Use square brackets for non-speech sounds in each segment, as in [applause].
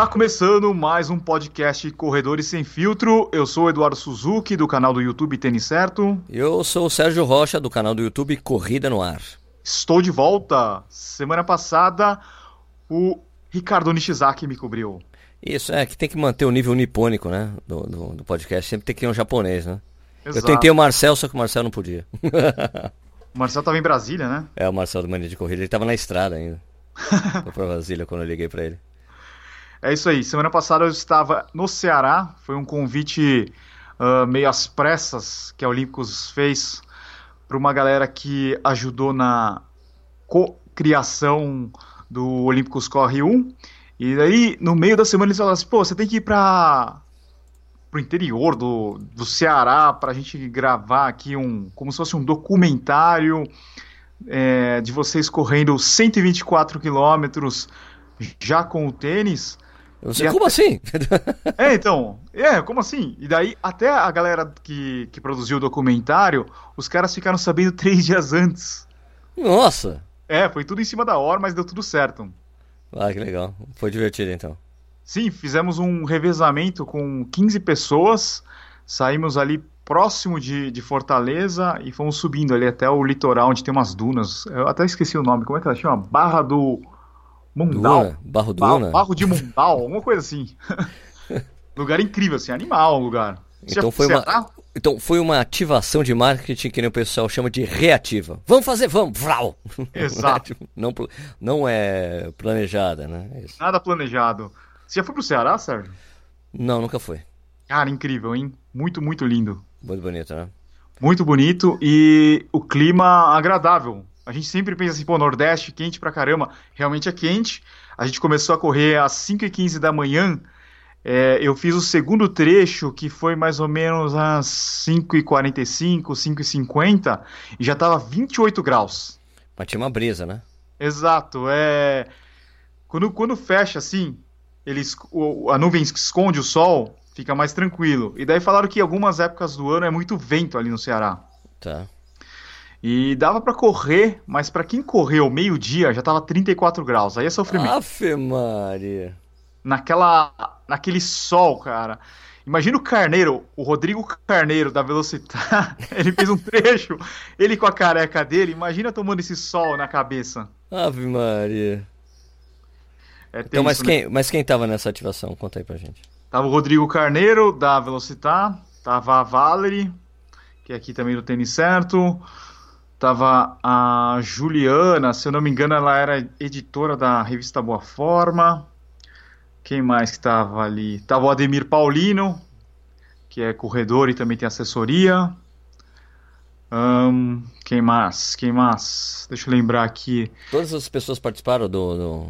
Está começando mais um podcast Corredores Sem Filtro. Eu sou o Eduardo Suzuki, do canal do YouTube Tênis Certo. Eu sou o Sérgio Rocha, do canal do YouTube Corrida no Ar. Estou de volta. Semana passada, o Ricardo Nishizaki me cobriu. Isso, é que tem que manter o nível nipônico, né? Do, do, do podcast. Sempre tem que ter um japonês, né? Exato. Eu tentei o Marcel, só que o Marcel não podia. O Marcel estava em Brasília, né? É, o Marcel do Mania de Corrida. Ele tava na estrada ainda. [laughs] Foi pra Brasília quando eu liguei pra ele. É isso aí. Semana passada eu estava no Ceará. Foi um convite uh, meio às pressas que a Olímpicos fez para uma galera que ajudou na co-criação do Olímpicos Corre 1. E daí, no meio da semana, eles falaram assim: pô, você tem que ir para pro interior do, do Ceará para a gente gravar aqui um como se fosse um documentário é, de vocês correndo 124 quilômetros já com o tênis. Sei, como assim? É, então, é, como assim? E daí, até a galera que, que produziu o documentário, os caras ficaram sabendo [laughs] três dias antes. Nossa! É, foi tudo em cima da hora, mas deu tudo certo. Ah, que legal. Foi divertido então. Sim, fizemos um revezamento com 15 pessoas, saímos ali próximo de, de Fortaleza e fomos subindo ali até o litoral, onde tem umas dunas. Eu até esqueci o nome, como é que ela chama? Barra do Mundal. Duna? Barro Ba- Duna? Barro de Mundal, alguma coisa assim. [laughs] lugar incrível, assim, animal o lugar. Então foi uma, Ceará? então foi uma ativação de marketing que nem o pessoal chama de reativa. Vamos fazer, vamos! Vrau! Exato. [laughs] Não, não é planejada, né? É. Nada planejado. Você já foi pro Ceará, Sérgio? Não, nunca foi. Cara, incrível, hein? Muito, muito lindo. Muito bonito, né? Muito bonito e o clima agradável. A gente sempre pensa assim, pô, Nordeste, quente pra caramba. Realmente é quente. A gente começou a correr às 5h15 da manhã. É, eu fiz o segundo trecho, que foi mais ou menos às 5h45, 5h50, e já tava 28 graus. Mas tinha uma brisa, né? Exato, é. Quando, quando fecha assim, eles, a nuvem esconde o sol, fica mais tranquilo. E daí falaram que algumas épocas do ano é muito vento ali no Ceará. Tá. E dava pra correr, mas pra quem correu meio-dia já tava 34 graus. Aí é sofrimento. Afe Maria. Naquela, naquele sol, cara. Imagina o Carneiro, o Rodrigo Carneiro da Velocitar. [laughs] Ele fez um trecho, ele com a careca dele. Imagina tomando esse sol na cabeça. Ave Maria. É Então, mas né? quem, mas quem tava nessa ativação? Conta aí pra gente. Tava o Rodrigo Carneiro, da Velocitar. Tava a Valerie, que é aqui também do Tênis Certo. Tava a Juliana, se eu não me engano, ela era editora da revista Boa Forma. Quem mais que tava ali? Tava o Ademir Paulino, que é corredor e também tem assessoria. Ahn, quem mais? Quem mais? Deixa eu lembrar aqui. Todas as pessoas participaram do,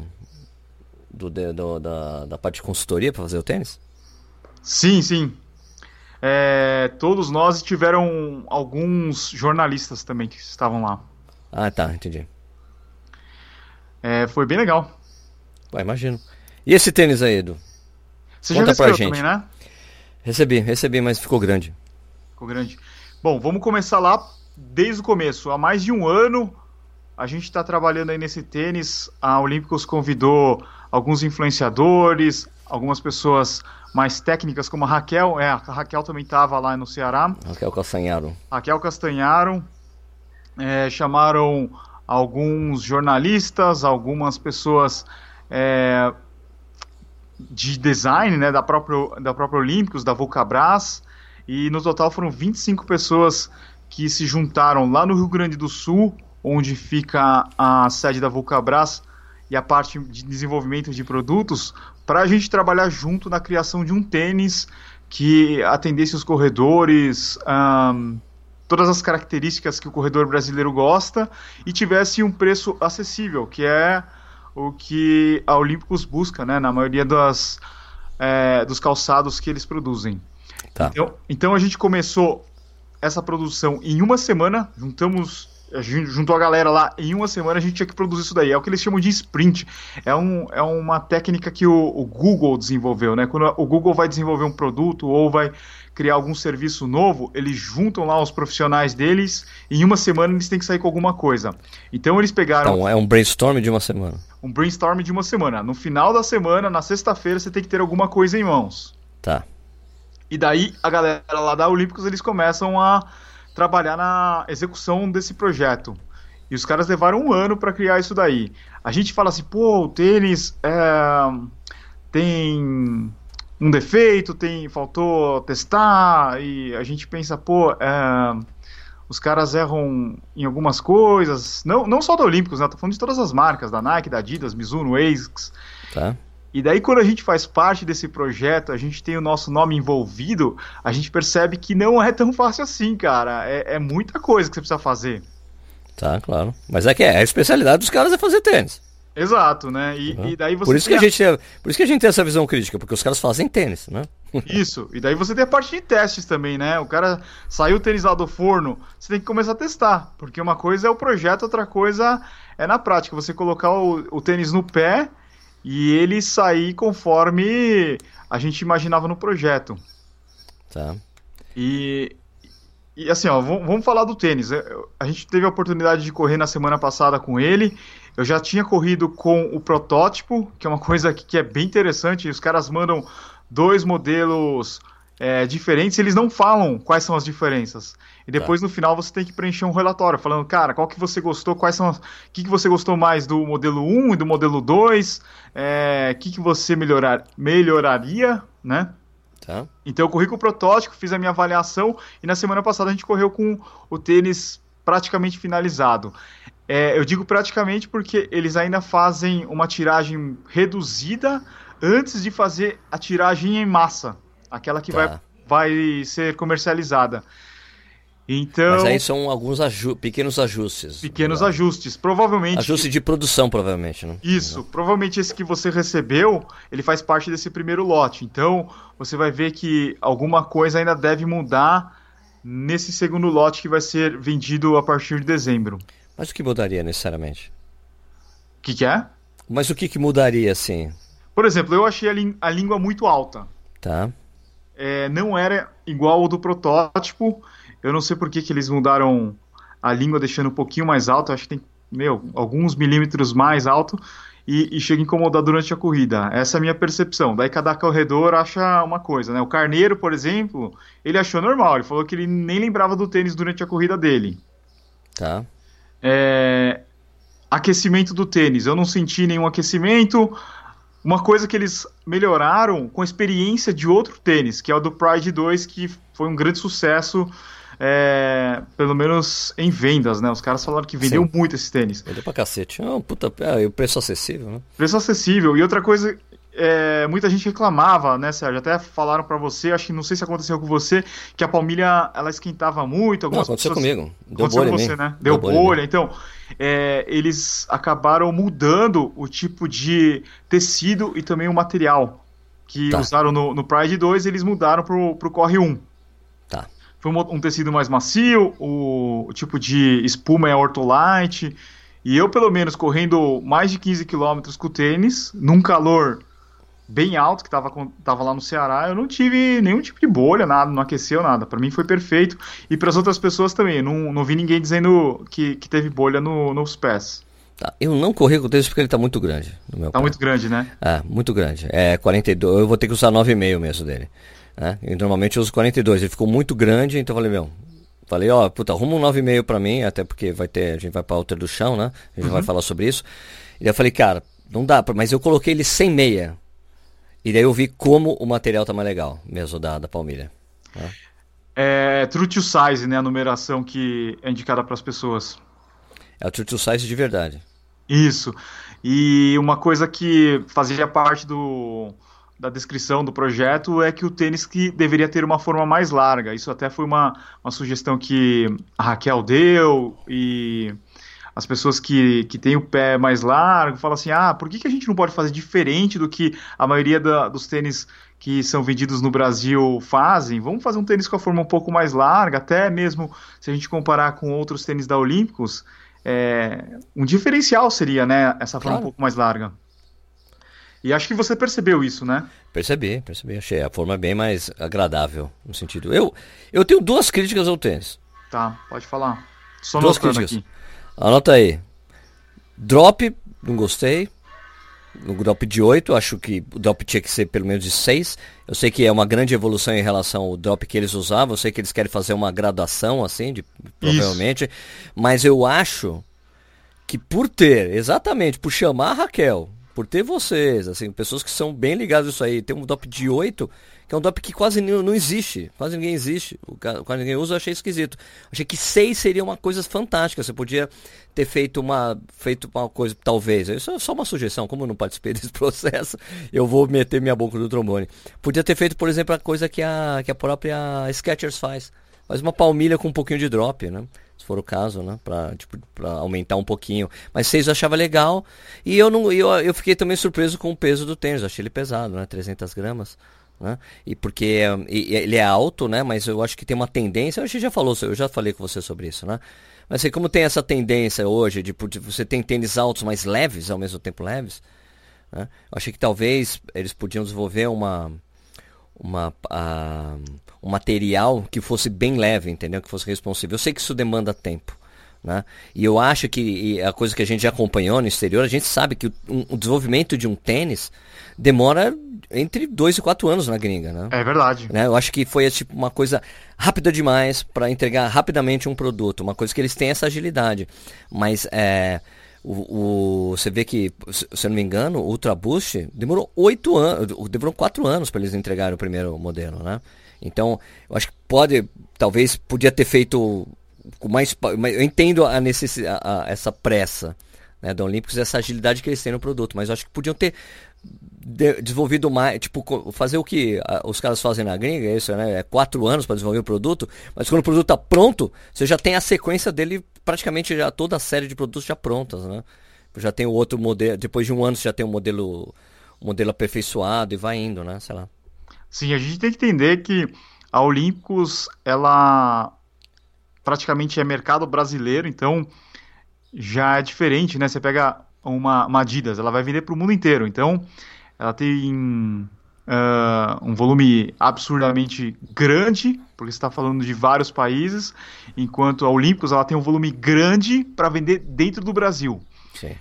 do, do- do- da, da parte de consultoria pra fazer o tênis? Sim, sim. É, todos nós tiveram alguns jornalistas também que estavam lá. Ah, tá, entendi. É, foi bem legal. Vai, imagino. E esse tênis aí, Edu? Você Conta já recebeu gente. também, né? Recebi, recebi, mas ficou grande. Ficou grande. Bom, vamos começar lá desde o começo. Há mais de um ano a gente está trabalhando aí nesse tênis. A Olímpicos convidou alguns influenciadores, algumas pessoas mais técnicas, como a Raquel. É, a Raquel também estava lá no Ceará. Raquel Castanharo. Raquel Castanharo, é, chamaram alguns jornalistas, algumas pessoas é, de design, né, da própria, da própria Olímpicos, da Vulcabras, e no total foram 25 pessoas que se juntaram lá no Rio Grande do Sul, onde fica a sede da Vulcabras e a parte de desenvolvimento de produtos, para a gente trabalhar junto na criação de um tênis que atendesse os corredores, ahn, todas as características que o corredor brasileiro gosta e tivesse um preço acessível, que é o que a Olímpicos busca, né, na maioria das, é, dos calçados que eles produzem. Tá. Então, então a gente começou essa produção em uma semana, juntamos a gente juntou a galera lá, em uma semana a gente tinha que produzir isso daí. É o que eles chamam de sprint. É, um, é uma técnica que o, o Google desenvolveu, né? Quando o Google vai desenvolver um produto ou vai criar algum serviço novo, eles juntam lá os profissionais deles e em uma semana eles têm que sair com alguma coisa. Então eles pegaram. Então é um brainstorm de uma semana. Um brainstorm de uma semana. No final da semana, na sexta-feira, você tem que ter alguma coisa em mãos. Tá. E daí a galera lá da Olímpicos eles começam a trabalhar na execução desse projeto. E os caras levaram um ano para criar isso daí. A gente fala assim, pô, o tênis é, tem um defeito, tem faltou testar e a gente pensa, pô, é, os caras erram em algumas coisas, não, não só da Olímpicos, né? Tô falando de todas as marcas, da Nike, da Adidas, Mizuno, ASICS. Tá. E daí, quando a gente faz parte desse projeto, a gente tem o nosso nome envolvido, a gente percebe que não é tão fácil assim, cara. É, é muita coisa que você precisa fazer. Tá, claro. Mas é que é, a especialidade dos caras é fazer tênis. Exato, né? E, uhum. e daí você por isso, que a gente tem, por isso que a gente tem essa visão crítica, porque os caras fazem tênis, né? [laughs] Isso, e daí você tem a parte de testes também, né? O cara saiu o tênis lá do forno, você tem que começar a testar, porque uma coisa é o projeto, outra coisa é na prática, você colocar o, o tênis no pé e ele sair conforme a gente imaginava no projeto. Tá. E, e assim, ó, vamos falar do tênis. A gente teve a oportunidade de correr na semana passada com ele. Eu já tinha corrido com o protótipo, que é uma [laughs] coisa que, que é bem interessante. Os caras mandam dois modelos é, diferentes, eles não falam quais são as diferenças. E depois tá. no final você tem que preencher um relatório falando, cara, qual que você gostou, quais são. O que, que você gostou mais do modelo 1 e do modelo 2? O é, que, que você melhorar, melhoraria, né? Tá. Então eu corri com o protótipo, fiz a minha avaliação e na semana passada a gente correu com o tênis praticamente finalizado. É, eu digo praticamente porque eles ainda fazem uma tiragem reduzida antes de fazer a tiragem em massa, aquela que tá. vai, vai ser comercializada. Então, Mas aí são alguns aju pequenos ajustes. Pequenos ajustes. Provavelmente. Ajuste de produção, provavelmente, né? Isso. Provavelmente esse que você recebeu, ele faz parte desse primeiro lote. Então, você vai ver que alguma coisa ainda deve mudar nesse segundo lote que vai ser vendido a partir de dezembro. Mas o que mudaria necessariamente? O que, que, é? Mas o que, que mudaria, assim? Por exemplo, eu achei a, a língua muito alta. Tá. É, não era igual ao do protótipo. Eu não sei por que, que eles mudaram a língua, deixando um pouquinho mais alto. Acho que tem, meu, alguns milímetros mais alto. E, e, chega a incomodar durante a corrida. Essa é a minha percepção. Daí cada corredor acha uma coisa, né? O Carneiro, por exemplo, ele achou normal. Ele falou que ele nem lembrava do tênis durante a corrida dele. Tá. É, aquecimento do tênis, eu não senti nenhum aquecimento. Uma coisa que eles melhoraram com a experiência de outro tênis, que é o do Pride 2, que foi um grande sucesso, é, pelo menos em vendas, né? Os caras falaram que vendeu Sim. muito esse tênis. Vendeu pra cacete. É puta, é, o preço acessível, né? Preço acessível. E outra coisa é, muita gente reclamava, né, Sérgio? Até falaram para você, acho que não sei se aconteceu com você, que a palmilha ela esquentava muito. Algumas não, aconteceu pessoas... comigo. Deu aconteceu bolha com você, né? Deu, Deu bolha. bolha. Então, é, eles acabaram mudando o tipo de tecido e também o material que tá. usaram no, no Pride 2, eles mudaram pro, pro Corre 1. Tá. Foi um, um tecido mais macio, o, o tipo de espuma é ortolite. E eu, pelo menos, correndo mais de 15 km com o tênis, num calor bem alto, que estava tava lá no Ceará, eu não tive nenhum tipo de bolha, nada, não aqueceu nada. Para mim foi perfeito. E para as outras pessoas também. Não, não vi ninguém dizendo que, que teve bolha no, nos pés. Tá, eu não corri com o tênis porque ele está muito grande. No meu tá muito grande, né? É, muito grande. É 42, eu vou ter que usar 9,5 mesmo dele. Né? E normalmente eu uso 42. Ele ficou muito grande, então eu falei, meu, Falei, ó, puta, arruma um 9,5 para mim, até porque vai ter, a gente vai para alter do chão, né? A gente uhum. vai falar sobre isso. E eu falei, cara, não dá, mas eu coloquei ele sem meia. E daí eu vi como o material tá mais legal, mesmo da, da palmilha. Né? É true to size, né? A numeração que é indicada para as pessoas. É o true to size de verdade. Isso. E uma coisa que fazia parte do, da descrição do projeto é que o tênis que deveria ter uma forma mais larga. Isso até foi uma, uma sugestão que a Raquel deu e as pessoas que, que têm o pé mais largo falam assim: ah, por que, que a gente não pode fazer diferente do que a maioria da, dos tênis que são vendidos no Brasil fazem. Vamos fazer um tênis com a forma um pouco mais larga, até mesmo se a gente comparar com outros tênis da Olímpicos, é, um diferencial seria, né, essa forma claro. um pouco mais larga. E acho que você percebeu isso, né? Percebi, percebi. Achei a forma bem mais agradável no sentido. Eu, eu tenho duas críticas ao tênis. Tá, pode falar. Só duas críticas. Aqui. Anota aí. Drop, não gostei no drop de 8, acho que o drop tinha que ser pelo menos de 6. Eu sei que é uma grande evolução em relação ao drop que eles usavam, eu sei que eles querem fazer uma graduação assim, de, provavelmente, Isso. mas eu acho que por ter, exatamente, por chamar a Raquel, por ter vocês, assim, pessoas que são bem ligadas a isso aí, ter um drop de 8 que é um DOP que quase não existe, quase ninguém existe, quase ninguém usa, eu achei esquisito. Achei que 6 seria uma coisa fantástica, você podia ter feito uma, feito uma coisa, talvez, isso é só uma sugestão, como eu não participei [laughs] desse processo, eu vou meter minha boca no trombone. Podia ter feito, por exemplo, a coisa que a, que a própria Skechers faz, faz uma palmilha com um pouquinho de drop, né? Se for o caso, né? Pra, tipo, pra aumentar um pouquinho. Mas 6 eu achava legal. E eu não eu, eu fiquei também surpreso com o peso do tênis. Achei ele pesado, né? 300 gramas. Né? E porque e, ele é alto, né? Mas eu acho que tem uma tendência. A gente já falou, eu já falei com você sobre isso, né? Mas assim, como tem essa tendência hoje de, de você tem tênis altos, mas leves, ao mesmo tempo leves, né? Eu achei que talvez eles podiam desenvolver uma uma uh, um material que fosse bem leve, entendeu? Que fosse responsível. Eu sei que isso demanda tempo. Né? E eu acho que a coisa que a gente já acompanhou no exterior, a gente sabe que o, um, o desenvolvimento de um tênis demora entre dois e quatro anos na gringa, né? É verdade. Né? Eu acho que foi tipo uma coisa rápida demais para entregar rapidamente um produto, uma coisa que eles têm essa agilidade. Mas é, o, o, você vê que, se eu não me engano, o Ultra Boost demorou oito anos, demorou quatro anos para eles entregarem o primeiro modelo, né? Então, eu acho que pode, talvez podia ter feito com mais. Eu entendo a necessidade, a, a, essa pressa né, da Olímpicos, essa agilidade que eles têm no produto, mas eu acho que podiam ter de, desenvolvido mais, tipo, fazer o que a, os caras fazem na gringa, é isso, né? É quatro anos para desenvolver o produto, mas quando o produto está pronto, você já tem a sequência dele, praticamente já toda a série de produtos já prontas, né? Já tem o outro modelo, depois de um ano você já tem um modelo, modelo aperfeiçoado e vai indo, né? Sei lá. Sim, a gente tem que entender que a Olímpicos, ela praticamente é mercado brasileiro, então já é diferente, né? Você pega uma, uma Adidas, ela vai vender para o mundo inteiro, então ela tem uh, um volume absurdamente grande, porque você está falando de vários países, enquanto a Olímpicos ela tem um volume grande para vender dentro do Brasil. Sim.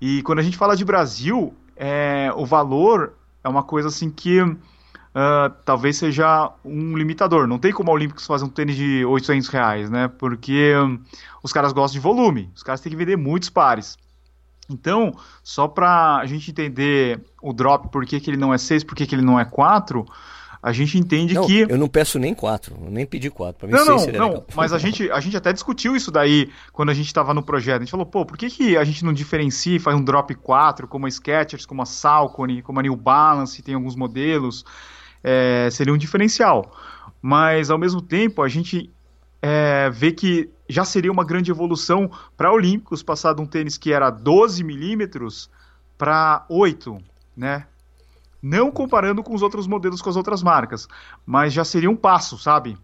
E quando a gente fala de Brasil, é, o valor é uma coisa assim que uh, talvez seja um limitador. Não tem como a Olímpicos fazer um tênis de 800 reais, né? Porque um, os caras gostam de volume, os caras têm que vender muitos pares. Então, só para a gente entender o drop, por que, que ele não é 6, por que, que ele não é 4, a gente entende não, que. Eu não peço nem 4, nem pedi 4. Pra mim não, não, não legal. mas a gente, a gente até discutiu isso daí quando a gente estava no projeto. A gente falou, pô, por que, que a gente não diferencia e faz um drop 4, como a Skechers, como a Salcone, como a New Balance, tem alguns modelos é, seria um diferencial. Mas, ao mesmo tempo, a gente é, vê que já seria uma grande evolução para Olímpicos, passar de um tênis que era 12 milímetros para 8, né? Não comparando com os outros modelos com as outras marcas, mas já seria um passo, sabe?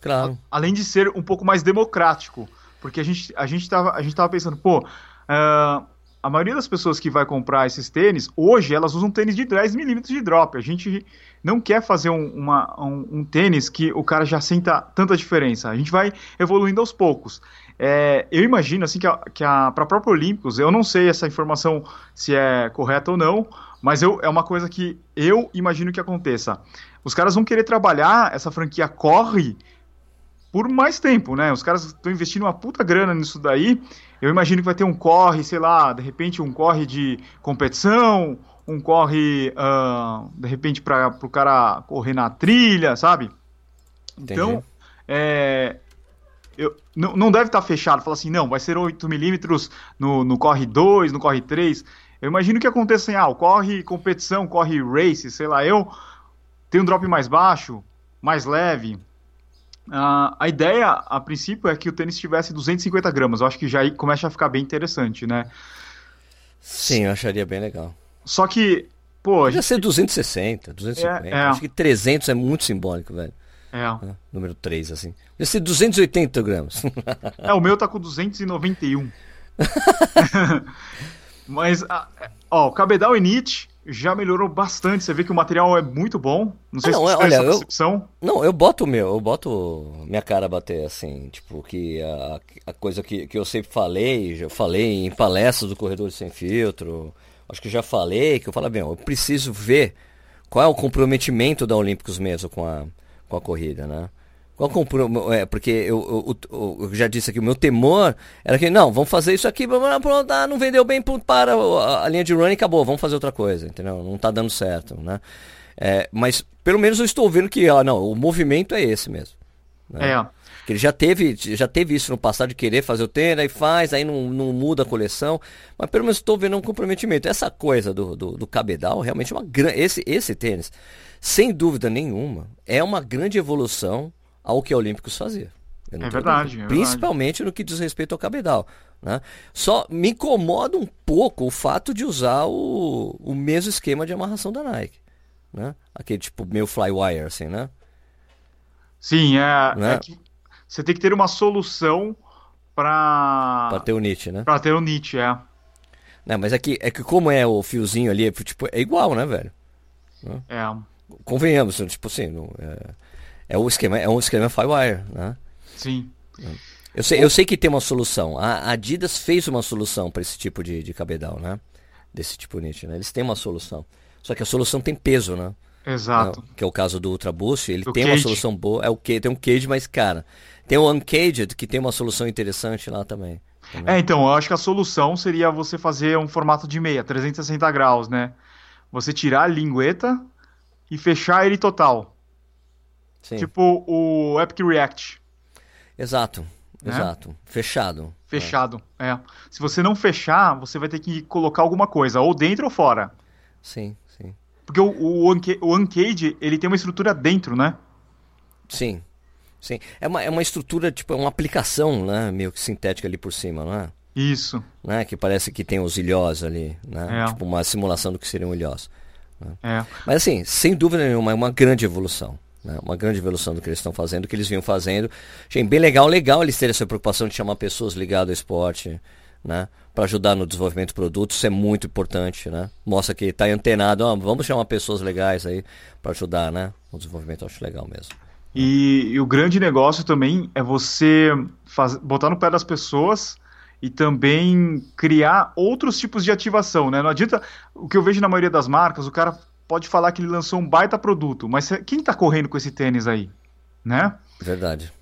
Claro. Além de ser um pouco mais democrático, porque a gente a gente estava a gente tava pensando, pô, uh, a maioria das pessoas que vai comprar esses tênis, hoje elas usam tênis de 10 milímetros de drop. A gente não quer fazer um, uma, um, um, tênis que o cara já sinta tanta diferença. A gente vai evoluindo aos poucos. É, eu imagino assim que, a, que a, para a própria Olímpicos, eu não sei essa informação se é correta ou não, mas eu, é uma coisa que eu imagino que aconteça. Os caras vão querer trabalhar, essa franquia corre por mais tempo, né? Os caras estão investindo uma puta grana nisso daí. Eu imagino que vai ter um corre, sei lá, de repente um corre de competição, um corre, uh, de repente, para o cara correr na trilha, sabe? Então, é, eu, não, não deve estar tá fechado, falar assim, não, vai ser 8mm no, no corre 2, no corre 3. Eu imagino que aconteça assim, ah, corre competição, corre race, sei lá, eu tenho um drop mais baixo, mais leve. Uh, a ideia, a princípio, é que o tênis tivesse 250 gramas. Eu acho que já começa a ficar bem interessante, né? Sim, eu acharia bem legal. Só que Pô, Podia gente... ser 260, 250. É, é. Acho que 300 é muito simbólico, velho. É. né? Número 3, assim. Podia ser 280 gramas. [laughs] é, o meu tá com 291. [laughs] Mas, ó, o Cabedal Init já melhorou bastante. Você vê que o material é muito bom. Não sei Ah, não, se é, você tem olha, essa eu- percepção. Não, eu boto o meu, eu boto minha cara bater, assim, tipo, que a, a coisa que, que eu sempre falei, já falei em palestras do Corredor Sem Filtro, acho que já falei, que eu falo, bem, eu preciso ver qual é o comprometimento da Olímpicos mesmo com a, com a corrida, né? Qual é, porque eu, eu, eu- já disse aqui, o meu temor era que, não, vamos fazer isso aqui, pronto, ah, não vendeu bem, para, a, linha de running acabou, vamos fazer outra coisa, entendeu? Não tá dando certo, né? É, mas pelo menos eu estou vendo que, ah, não, o movimento é esse mesmo. né? É. Que ele já teve, já teve isso no passado de querer fazer o tênis, aí faz, aí não, não muda a coleção. Mas pelo menos estou vendo um comprometimento. Essa coisa do, do, do cabedal realmente é uma grande. Esse, esse tênis, sem dúvida nenhuma, é uma grande evolução ao que a Olímpicos fazia. É verdade, é Principalmente no que diz respeito ao cabedal. Né? Só me incomoda um pouco o fato de usar o, o mesmo esquema de amarração da Nike. Né? Aquele tipo meio flywire, assim, né? Sim, é, Né? é que você tem que ter uma solução para Pra ter o Nietzsche, né? para ter o Nietzsche, é. Não, mas é que, é que como é o fiozinho ali, é, tipo, é igual, né, velho? É. Convenhamos, tipo assim, não- é, é o esquema, é um esquema Firewire, né? Sim. Eu sei, eu sei que tem uma solução. A Adidas fez uma solução para esse tipo de, de cabedal, né? Desse tipo Nietzsche, né? Eles têm uma solução. Só que a solução tem peso, né? Exato. Não, que é o caso do Ultra Boost, ele Do tem uma cage. solução boa, é o que tem um cage, mas cara, tem o Uncaged que tem uma solução interessante lá também. É, então, eu acho que a solução seria você fazer um formato de meia, 360 graus, né? Você tirar a lingueta e fechar ele total. Sim. Tipo o Epic React, Exato. Né? Exato. Fechado. fechado. É. Se você não fechar, você vai ter que colocar alguma coisa, ou dentro ou fora. Sim, sim. Porque o, o, o Uncage, ele tem uma estrutura dentro, né? Sim. Sim. É uma, é uma estrutura, tipo, é uma aplicação, né? Meio que sintética ali por cima, não é? Isso. Né? Que parece que tem os ilhós ali, né? É. Tipo uma simulação do que seriam ilhós. É. Mas assim, sem dúvida nenhuma, é uma grande evolução. Né? Uma grande evolução do que eles estão fazendo, do que eles vinham fazendo. Achei bem legal, legal eles terem essa preocupação de chamar pessoas ligadas ao esporte, né? Para ajudar no desenvolvimento de produtos, isso é muito importante, né? Mostra que está antenado, ó, vamos chamar pessoas legais aí para ajudar, né? O desenvolvimento eu acho legal mesmo. E, e o grande negócio também é você faz- botar no pé das pessoas e também criar outros tipos de ativação, né? Não adianta. O que eu vejo na maioria das marcas, o cara pode falar que ele lançou um baita produto, mas quem tá correndo com esse tênis aí? Né? Verdade.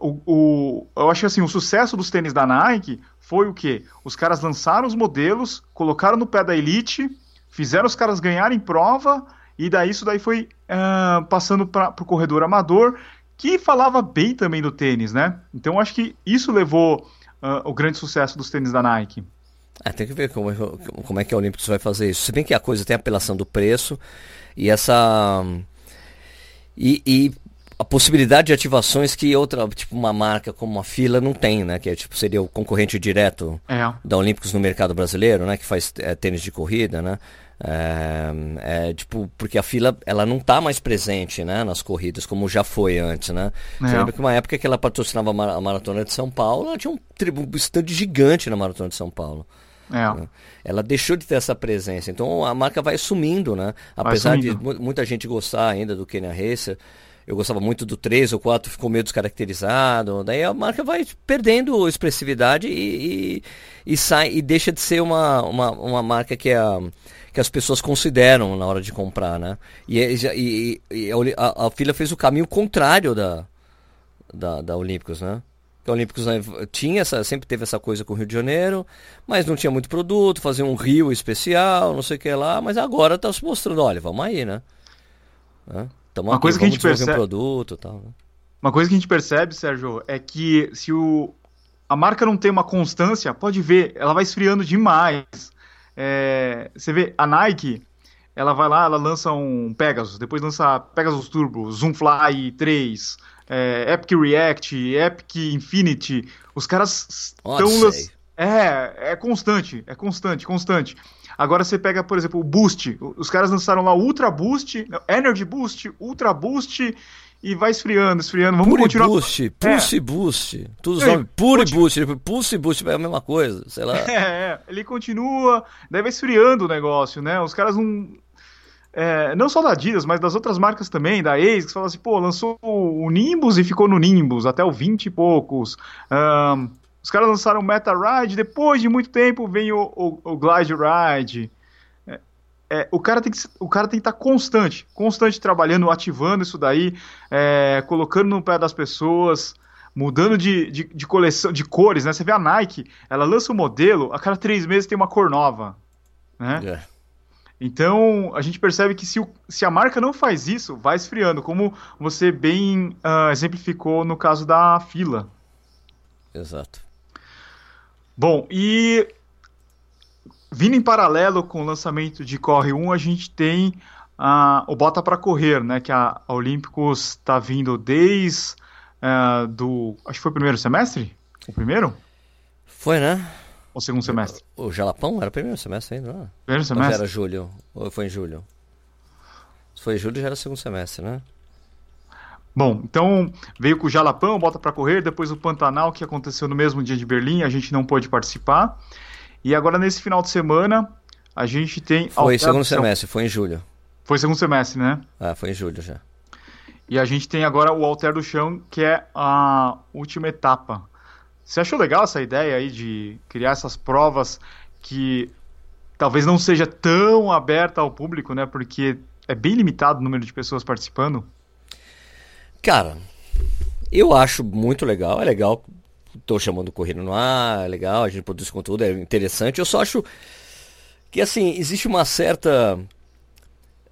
O, o- eu acho que assim, o sucesso dos tênis da Nike foi o quê? Os caras lançaram os modelos, colocaram no pé da Elite, fizeram os caras ganharem prova, e daí isso daí foi ah, passando para o corredor amador, que falava bem também do tênis, né? Então acho que isso levou ah, o grande sucesso dos tênis da Nike. É, tem que ver como, é que- como é que a Olympics vai fazer isso. Se bem que a coisa tem a apelação do preço e essa. E, e a possibilidade de ativações que outra, tipo uma marca como a fila não tem, né? Que é, tipo, seria o concorrente direto É, da Olímpicos no mercado brasileiro, né? Que faz é, tênis de corrida, né? É, é, tipo, porque a fila ela não tá mais presente, né? Nas corridas, como já foi antes, né? Você É. lembra que uma época que ela patrocinava a Mara- a Maratona de São Paulo, ela tinha um, um stand gigante na Maratona de São Paulo. é. né? Ela deixou de ter essa presença. Então a marca vai sumindo, né? Apesar de sumindo. mu- muita gente gostar ainda do Kenya Racer, eu gostava muito do 3 ou 4, ficou meio descaracterizado. Daí a marca vai perdendo expressividade e, e, e sai e deixa de ser uma, uma, uma marca que, é, a- que as pessoas consideram na hora de comprar, né? E, e, e- a, a, a fila fez o caminho contrário da, da, da Olímpicos, né? Que a Olímpicos né, tinha essa, sempre teve essa coisa com o Rio de Janeiro, mas não tinha muito produto, fazia um Rio especial, não sei o que lá, mas agora tá se mostrando, olha, vamos aí, né? né? Uma coisa que a gente desenvolver um percebe- produto tal. Né? Uma coisa que a gente percebe, Sérgio, é que se o, a marca não tem uma constância, pode ver, ela vai esfriando demais. É, você vê, a Nike, ela vai lá, ela lança um Pegasus, depois lança Pegasus Turbo, Zoomfly 3, é, Epic React, Epic Infinity. Os caras estão. É, é constante, é constante, constante. Agora você pega, por exemplo, o Boost. Os caras lançaram lá o Ultra Boost, Energy Boost, Ultra Boost e vai esfriando, esfriando. Vamos Pure continuar. Boost, Pulse é. Boost. Tudo os nomes. Pure Boost, Pulse Boost é a mesma coisa, sei lá. [laughs] É, é, ele continua, daí vai esfriando o negócio, né? Os caras não. É, não só da Adidas, mas das outras marcas também, da Ace, que fala assim, pô, lançou o Nimbus e ficou no Nimbus até o 20 e poucos. Um, os caras lançaram o Meta Ride, depois de muito tempo vem o, o, o Glide Ride. É, é, o cara tem que o cara tem que estar tá constante, constante trabalhando, ativando isso daí, é, colocando no pé das pessoas, mudando de, de, de, coleção, de cores, né? Você vê a Nike, ela lança um modelo, a cada três meses tem uma cor nova, né? Yeah. É. Então, a gente percebe que se, o, se, a marca não faz isso, vai esfriando, como você bem uh, exemplificou no caso da fila. Exato. Bom, e vindo em paralelo com o lançamento de Corre 1, a gente tem uh, o Bota para Correr, né? Que a, a Olímpicos está vindo desde uh, do. Acho que foi o primeiro semestre? O primeiro? Foi, né? Ou segundo semestre? O, o Jalapão era o primeiro semestre ainda, não? Primeiro semestre? Ou era julho? Ou foi em julho? Se foi em julho já era o segundo semestre, né? Bom, então veio com o Jalapão, bota para correr, depois o Pantanal, que aconteceu no mesmo dia de Berlim, a gente não pôde participar. E agora nesse final de semana, a gente tem. Foi segundo semestre, foi em julho. Foi segundo semestre, né? Ah, foi em julho já. E a gente tem agora o Alter do Chão, que é a última etapa. Você achou legal essa ideia aí de criar essas provas que talvez não seja tão aberta ao público, né? Porque é bem limitado o número de pessoas participando. Cara, eu acho muito legal. É legal. Tô chamando Corrida no Ar, é legal, a gente produz conteúdo, é interessante. Eu só acho que, assim, existe uma certa.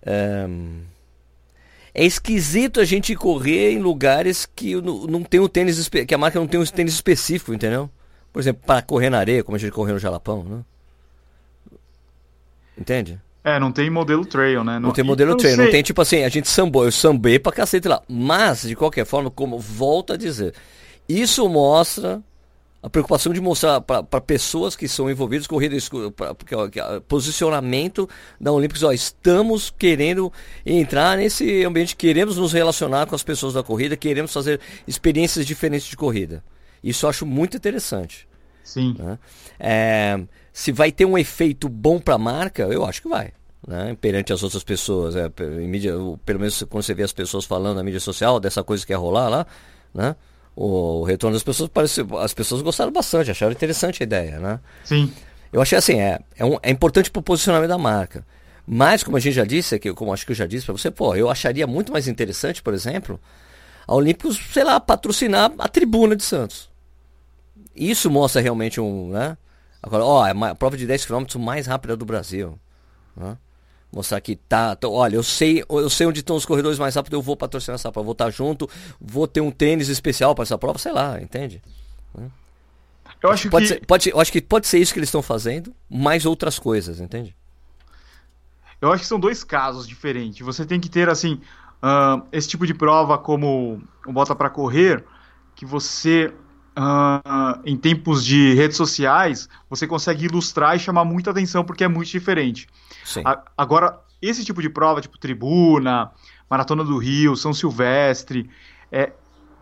É, é esquisito a gente correr em lugares que não tem o tênis, que a marca não tem um tênis específico, entendeu? Por exemplo, para correr na areia, como a gente correu no Jalapão, né? Entende? É, não tem modelo trail, né? Não, não tem modelo trail, não tem tipo assim, a gente sambou, eu sambei pra cacete lá. Mas, de qualquer forma, como volta a dizer, isso mostra a preocupação de mostrar para pessoas que são envolvidas corrida, pra, posicionamento da Olímpicos, ó, estamos querendo entrar nesse ambiente, queremos nos relacionar com as pessoas da corrida, queremos fazer experiências diferentes de corrida. Isso eu acho muito interessante. Sim. Né? É, se vai ter um efeito bom para a marca, eu acho que vai. Né? Perante as outras pessoas. É, mídia, pelo menos quando você vê as pessoas falando na mídia social dessa coisa que ia rolar lá, né? O retorno das pessoas parece, as pessoas gostaram bastante, acharam interessante a ideia, né? Sim. Eu achei assim, é, é, um, é importante para o posicionamento da marca. Mas, como a gente já disse, aqui, como acho que eu já disse para você, pô, eu acharia muito mais interessante, por exemplo, a Olímpicos, sei lá, patrocinar a tribuna de Santos. Isso mostra realmente um, né? Agora, ó, é a prova de 10 km mais rápida do Brasil. Né? Mostrar que tá, tá, olha, eu sei, eu sei onde estão os corredores mais rápidos, eu vou patrocinar essa prova, vou estar junto, vou ter um tênis especial para essa prova, sei lá, entende? Né? Eu acho pode que ser, pode, eu acho que pode ser isso que eles estão fazendo, mais outras coisas, entende? Eu acho que são dois casos diferentes. Você tem que ter assim uh, esse tipo de prova como o bota para correr, que você Uh, em tempos de redes sociais, você consegue ilustrar e chamar muita atenção porque é muito diferente. A, agora, esse tipo de prova, tipo Tribuna, Maratona do Rio, São Silvestre, é,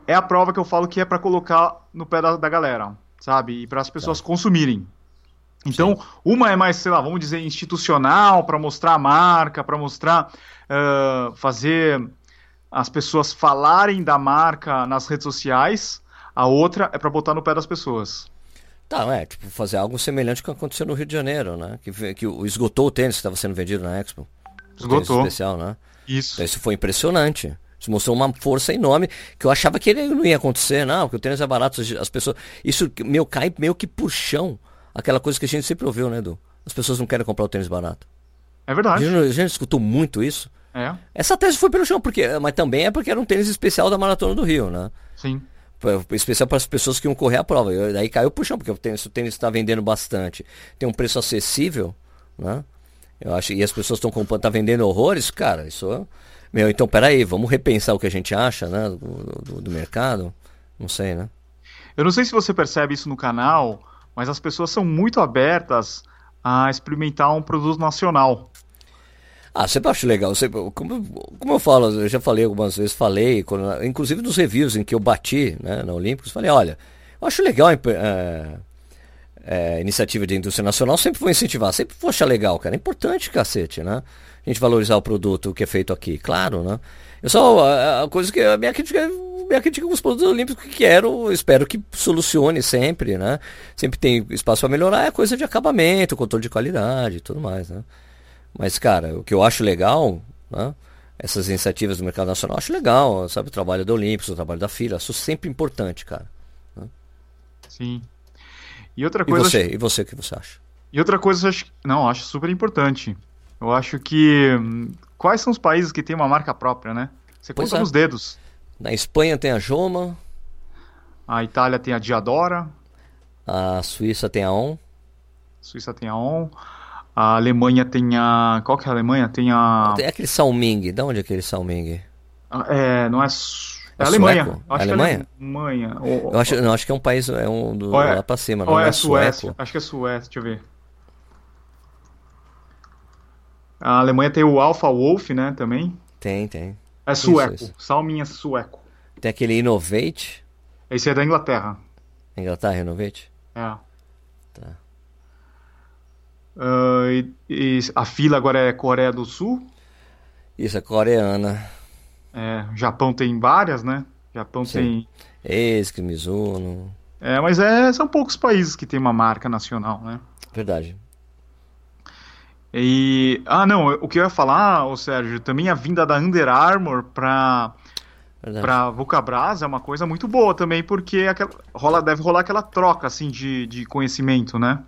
é a prova que eu falo que é para colocar no pé da, da galera, sabe? E para as pessoas tá. consumirem. Então, Sim. uma é mais, sei lá, vamos dizer, institucional, para mostrar a marca, para mostrar, uh, fazer as pessoas falarem da marca nas redes sociais a outra é para botar no pé das pessoas. Tá, é, tipo, fazer algo semelhante que aconteceu no Rio de Janeiro, né? Que, que esgotou o tênis que estava sendo vendido na Expo. Esgotou. especial, né? Isso. Então, isso foi impressionante. Isso mostrou uma força enorme que eu achava que ele não ia acontecer, não, que o tênis é barato, as pessoas. Isso meu cai meio que por chão. Aquela coisa que a gente sempre ouviu, né, Edu? As pessoas não querem comprar o tênis barato. É verdade. A gente, a gente escutou muito isso. É. Essa tese foi pelo chão, porque, mas também é porque era um tênis especial da Maratona do Rio, né? Sim especial para as pessoas que iam correr a prova. Eu, daí caiu pro chão, porque o tênis, o tênis está vendendo bastante. Tem um preço acessível, né? Eu acho, e as pessoas estão comprando, tá vendendo horrores, cara, isso. Meu, então peraí, vamos repensar o que a gente acha, né? Do, do, do mercado. Não sei, né? Eu não sei se você percebe isso no canal, mas as pessoas são muito abertas a experimentar um produto nacional. Ah, sempre acho legal. Sempre, como, como eu falo, eu já falei algumas vezes, falei, quando, inclusive nos reviews em que eu bati né, na Olímpicos, falei, olha, eu acho legal a é, é, iniciativa de indústria nacional, sempre vou incentivar, sempre vou achar legal, cara. É importante, cacete, né? A gente valorizar o produto que é feito aqui, claro, né? Eu só, a, a coisa que a minha crítica minha crítica com os produtos olímpicos que quero, espero que solucione sempre, né? Sempre tem espaço para melhorar, é coisa de acabamento, controle de qualidade e tudo mais, né? Mas, cara, o que eu acho legal, né? Essas iniciativas do mercado nacional, eu acho legal, sabe? O trabalho da Olímpicos, o trabalho da FILA, acho sempre importante, cara. Né? Sim. E outra coisa. E você, acho... e você, o que você acha? E outra coisa, eu acho... não, eu acho super importante. Eu acho que. Quais são os países que têm uma marca própria, né? Você conta é. nos dedos. Na Espanha tem a Joma. A Itália tem a Diadora. A Suíça tem a On. Suíça tem a On. A Alemanha tem a. Qual que é a Alemanha? Tem a. Tem aquele Salming. De onde é aquele Salming? Ah, é, não é. É, é Alemanha. Sueco? Acho Alemanha? É Alemanha. Ou, eu acho, não, acho que é um país, é um do, é, lá pra cima, não é, é Suécia. sueco. Acho que é Suécia, deixa eu ver. A Alemanha tem o Alpha Wolf, né, também. Tem, tem. É sueco. Isso, isso. Salminha sueco. Tem aquele Innovate. Esse é da Inglaterra. Inglaterra, Innovate? É. Tá. Uh, e, e a fila agora é Coreia do Sul. Isso, é coreana. É, Japão tem várias, né? Japão Sim. tem. Esque, Mizuno. É, mas é, são poucos países que tem uma marca nacional, né? Verdade. E. Ah, não, o que eu ia falar, ô Sérgio, também a vinda da Under Armour pra. Verdade. Pra Vulcabras é uma coisa muito boa também, porque aquela, rola, deve rolar aquela troca assim de, de conhecimento, né?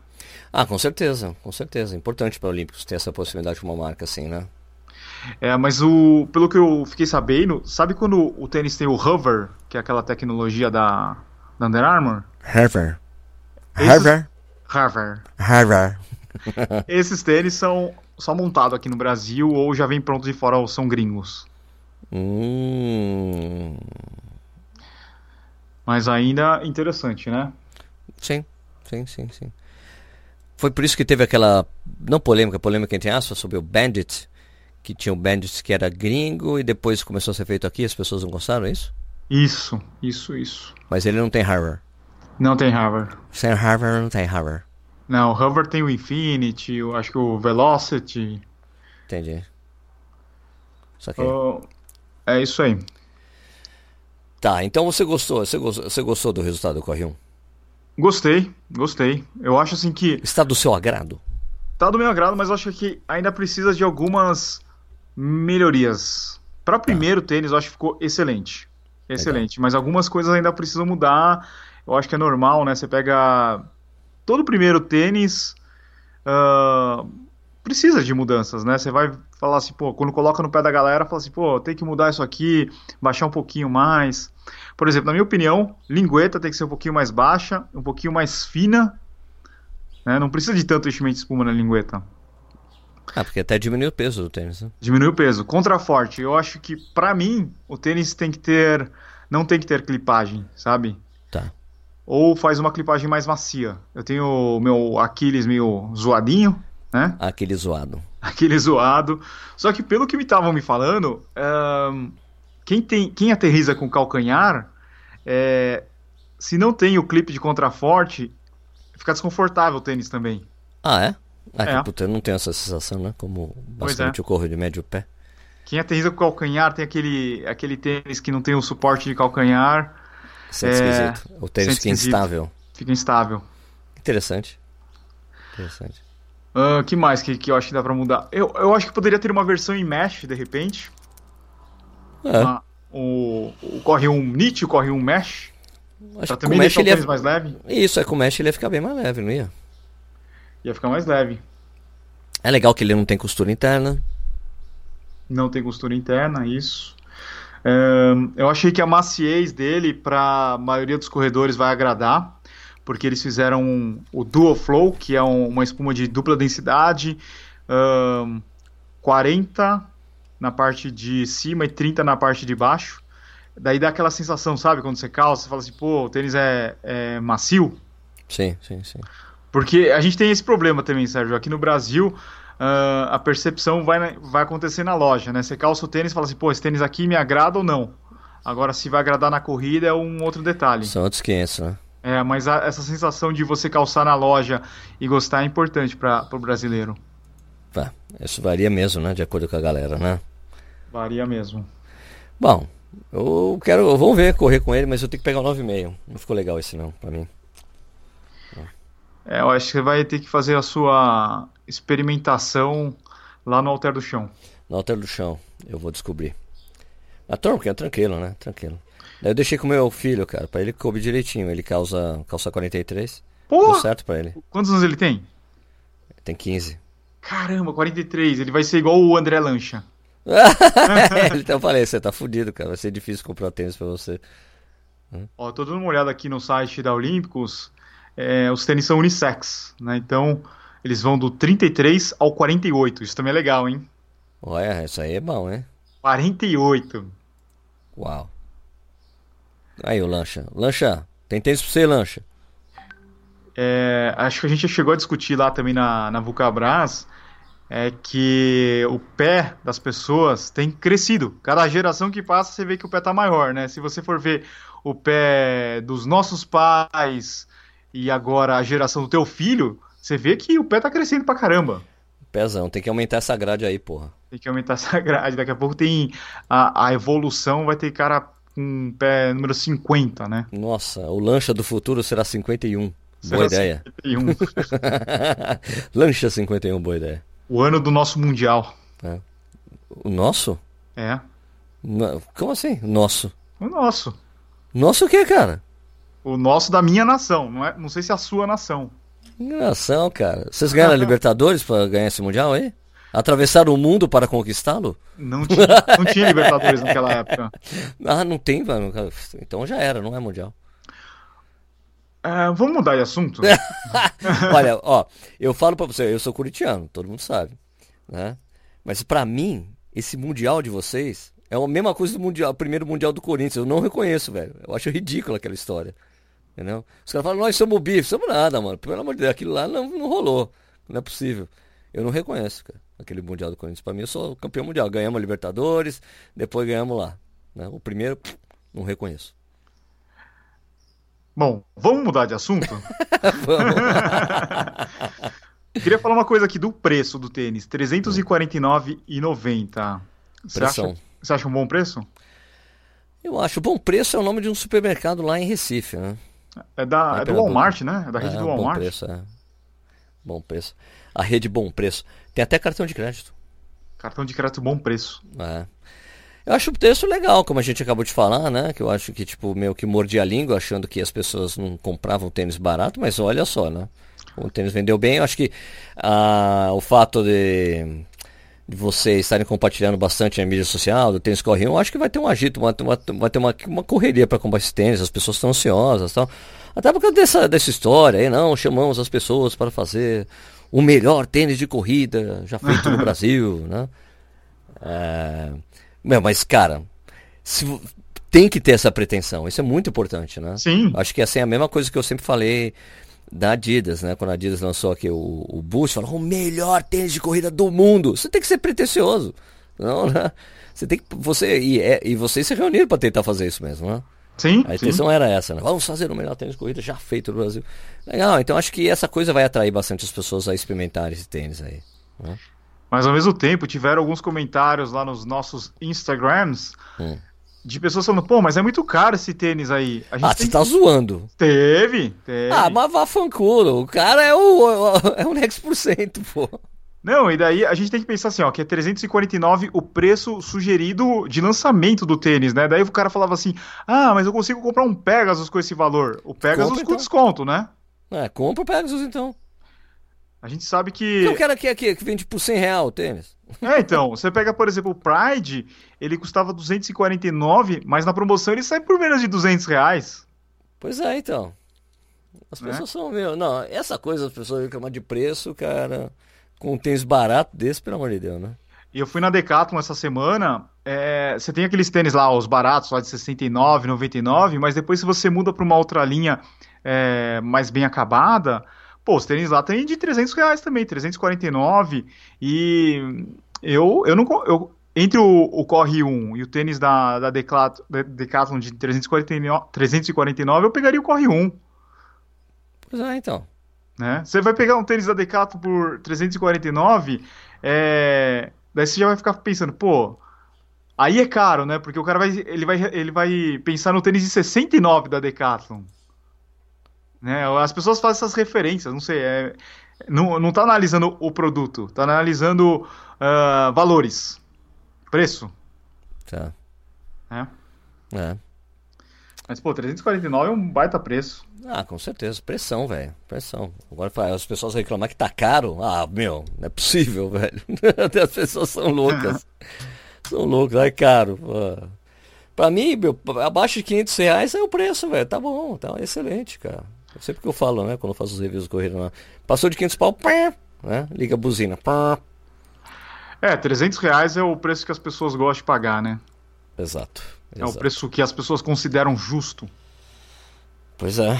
Ah, com certeza, com certeza. Importante para Olímpicos ter essa possibilidade com uma marca assim, né? É, mas o, pelo que eu fiquei sabendo, sabe quando o tênis tem o hover, que é aquela tecnologia da, da Under Armour? Hover. Hover. Hover. Hover. [laughs] Esses tênis são só montados aqui no Brasil ou já vem prontos de fora ou são gringos? Hum. Mas ainda interessante, né? Sim, sim, sim, sim. Foi por isso que teve aquela, não polêmica, polêmica entre aspas, sobre o Bandit, que tinha o Bandit que era gringo e depois começou a ser feito aqui, as pessoas não gostaram, é isso? Isso, isso, isso. Mas ele não tem Harvard. Não tem Harvard. Sem Harvard não tem Harvard. Não, o Hover tem o Infinity, eu acho que o Velocity. Entendi. Só que... Uh, é isso aí. Tá, então você gostou, você gostou, você gostou do resultado do Corre 1? Gostei, gostei. Eu acho assim que. Está do seu agrado? Está do meu agrado, mas eu acho que ainda precisa de algumas melhorias. Para o tá. primeiro tênis, eu acho que ficou excelente. Excelente. Legal. Mas algumas coisas ainda precisam mudar. Eu acho que é normal, né? Você pega todo primeiro tênis uh, precisa de mudanças, né? Você vai falar assim, pô, quando coloca no pé da galera, fala assim, pô, tem que mudar isso aqui, baixar um pouquinho mais. Por exemplo, na minha opinião, lingueta tem que ser um pouquinho mais baixa, um pouquinho mais fina, né? Não precisa de tanto enchimento de espuma na lingueta. Ah, porque até diminui o peso do tênis, né? Diminui o peso. Contraforte, eu acho que, para mim, o tênis tem que ter. Não tem que ter clipagem, sabe? Tá ou faz uma clipagem mais macia. Eu tenho o meu Aquiles meio zoadinho, né? Aquele zoado. [laughs] Aquele zoado. Só que pelo que me estavam me falando, quem, tem, quem aterriza com calcanhar, é, se não tem o clipe de contraforte, fica desconfortável o tênis também. Ah, é? Ah, é. puta, eu não tenho essa sensação, né? Como bastante é. ocorre de médio pé. Quem aterriza com calcanhar tem aquele, aquele tênis que não tem o suporte de calcanhar Sente é, esquisito. O tênis fica instável. Fica instável. Interessante. Interessante. O uh, que mais que, que eu acho que dá pra mudar? Eu, eu acho que poderia ter uma versão em mesh, de repente. É. Uma, o, o corre um Nietzsche, corre um mesh. Acho pra também deixar o tênis ia... mais leve. Isso, é com o mesh ele ia ficar bem mais leve, não ia? Ia ficar mais leve. É legal que ele não tem costura interna. Não tem costura interna, isso eu achei que a maciez dele, para a maioria dos corredores, vai agradar, porque eles fizeram um, o Dual Flow, que é um, uma espuma de dupla densidade, um, 40 na parte de cima e 30 na parte de baixo. Daí dá aquela sensação, sabe, quando você calça, você fala assim, pô, o tênis é, é macio. Sim, sim, sim. Porque a gente tem esse problema também, Sérgio. Aqui no Brasil, uh, a percepção vai, vai acontecer na loja, né? Você calça o tênis e fala assim, pô, esse tênis aqui me agrada ou não? Agora, se vai agradar na corrida é um outro detalhe. São outros 500, né? É, mas a, essa sensação de você calçar na loja e gostar é importante para o brasileiro. Tá, isso varia mesmo, né? De acordo com a galera, né? Varia mesmo. Bom, eu quero. Vamos ver correr com ele, mas eu tenho que pegar o 9,5. Não ficou legal esse não, pra mim. É, eu acho que você vai ter que fazer a sua experimentação lá no Alter do Chão. No Alter do Chão, eu vou descobrir. A Torque é tranquilo, né? Tranquilo. Eu deixei com meu filho, cara, pra ele coube direitinho. Ele calça, calça 43. Pô! Deu certo pra ele. Quantos anos ele tem? Tem 15. Caramba, 43. Ele vai ser igual o André Lancha. [laughs] então eu falei, você tá fudido, cara. Vai ser difícil comprar tênis pra você. Ó, tô dando uma olhada aqui no site da Olímpicos. É, os tênis são unissex, né? Então, eles vão do 33 ao 48. Isso também é legal, hein? Olha, isso aí é bom, hein? 48. Uau. Aí o Lancha. Lancha, tem tênis pra você, Lancha? É, acho que a gente chegou a discutir lá também na, na Vulcabras é que o pé das pessoas tem crescido. Cada geração que passa, você vê que o pé tá maior, né? Se você for ver o pé dos nossos pais e agora a geração do teu filho, você vê que o pé tá crescendo pra caramba. Pezão, tem que aumentar essa grade aí, porra. Tem que aumentar [laughs] essa grade. Daqui a pouco tem a, a evolução, vai ter cara com pé número 50, né? Nossa, o lancha do futuro será 51. Será boa ideia. 51. [laughs] lancha 51, boa ideia. O ano do nosso Mundial. É. O nosso? É. Como assim? Nosso? O nosso. Nosso o que, cara? O nosso da minha nação, não, é, não sei se é a sua nação. Nação, cara. Vocês ganharam a [laughs] Libertadores para ganhar esse Mundial aí? Atravessaram o mundo para conquistá-lo? Não tinha, não tinha Libertadores naquela [laughs] época. Ah, não tem, mano. Então já era, não é Mundial. É, vamos mudar de assunto? [laughs] Olha, ó, eu falo pra você, eu sou curitiano, todo mundo sabe, né? Mas para mim, esse mundial de vocês é a mesma coisa do mundial, primeiro mundial do Corinthians. Eu não reconheço, velho. Eu acho ridículo aquela história. Entendeu? Os caras falam, nós somos bife, somos nada, mano. Pelo amor de Deus, aquilo lá não, não rolou. Não é possível. Eu não reconheço, cara, aquele mundial do Corinthians. Pra mim, eu sou campeão mundial. Ganhamos a Libertadores, depois ganhamos lá. Né? O primeiro, não reconheço. Bom, vamos mudar de assunto? [laughs] vamos. [laughs] Queria falar uma coisa aqui do preço do tênis, R$ 349,90. Você acha, você acha um bom preço? Eu acho. Bom preço é o nome de um supermercado lá em Recife, né? É, da, é do Walmart, né? É da rede é, do Walmart. Bom preço, é. Bom preço. A rede Bom Preço. Tem até cartão de crédito. Cartão de crédito Bom Preço. É. Eu acho o texto legal, como a gente acabou de falar, né? Que eu acho que, tipo, meio que mordia a língua, achando que as pessoas não compravam tênis barato, mas olha só, né? O tênis vendeu bem. Eu acho que ah, o fato de, de vocês estarem compartilhando bastante na mídia social, do tênis corre eu acho que vai ter um agito, uma, uma, vai ter uma, uma correria para comprar esse tênis, as pessoas estão ansiosas tal. Até por causa dessa, dessa história aí, não, chamamos as pessoas para fazer o melhor tênis de corrida já feito no [laughs] Brasil, né? É... Mas, cara, se, tem que ter essa pretensão. Isso é muito importante, né? Sim. Acho que assim, é a mesma coisa que eu sempre falei da Adidas, né? Quando a Adidas lançou aqui o, o Boost, falou o melhor tênis de corrida do mundo. Você tem que ser pretencioso. Não, né? Você tem que. Você, e, é, e vocês se reuniram para tentar fazer isso mesmo, né? Sim. A intenção sim. era essa, né? Vamos fazer o melhor tênis de corrida já feito no Brasil. Legal, então acho que essa coisa vai atrair bastante as pessoas a experimentar esse tênis aí. Né? Mas ao mesmo tempo, tiveram alguns comentários lá nos nossos Instagrams hum. de pessoas falando, pô, mas é muito caro esse tênis aí. ah, você tá zoando. Teve, teve. Ah, mas vá fanculo. O cara é o, [laughs] é o Next por cento, pô. Não, e daí a gente tem que pensar assim, ó, que é 349 o preço sugerido de lançamento do tênis, né? Daí o cara falava assim, ah, mas eu consigo comprar um Pegasus com esse valor. O Pegasus compra, com então. desconto, né? É, compra o Pegasus então. A gente sabe que. O cara que, que, que vende por 100 real o tênis. É, então. Você pega, por exemplo, o Pride, ele custava 249, mas na promoção ele sai por menos de 200 reais. Pois é, então. As né? pessoas são, meu. Não, essa coisa, as pessoas reclamam de preço, cara. Com um tênis barato desse, pelo amor de Deus, né? E eu fui na Decathlon essa semana. É, você tem aqueles tênis lá, os baratos, lá de 69, 99, mas depois se você muda para uma outra linha é, mais bem acabada, pô, os tênis lá tem de 300 reais também, 349, e eu, eu não... Eu, entre o, o Corre 1 e o tênis da, da Decathlon de 349, 349, eu pegaria o Corre 1. Pois é, então. Né? Você vai pegar um tênis da Decathlon por 349, é... daí você já vai ficar pensando, pô, aí é caro, né? Porque o cara vai, ele vai, ele vai pensar no tênis de 69 da Decathlon. Né? As pessoas fazem essas referências, não sei, é... não, não tá analisando o produto, tá analisando uh, valores, preço. Tá. É. É. Mas, pô, 349 é um baita preço. Ah, com certeza. Pressão, velho. Pressão. Agora as pessoas reclamar que tá caro. Ah, meu, não é possível, [laughs] velho. As pessoas são loucas. são loucas, é caro. Pô. Pra mim, meu, abaixo de 500 reais é o preço, velho. Tá bom, tá excelente, cara. É sempre que eu falo, né? Quando eu faço os reviews do corrida lá. Passou de 500 pau, pá, né? Liga a buzina. Pá. É, 300 reais é o preço que as pessoas gostam de pagar, né? Exato. É o preço que as pessoas consideram justo. Pois é.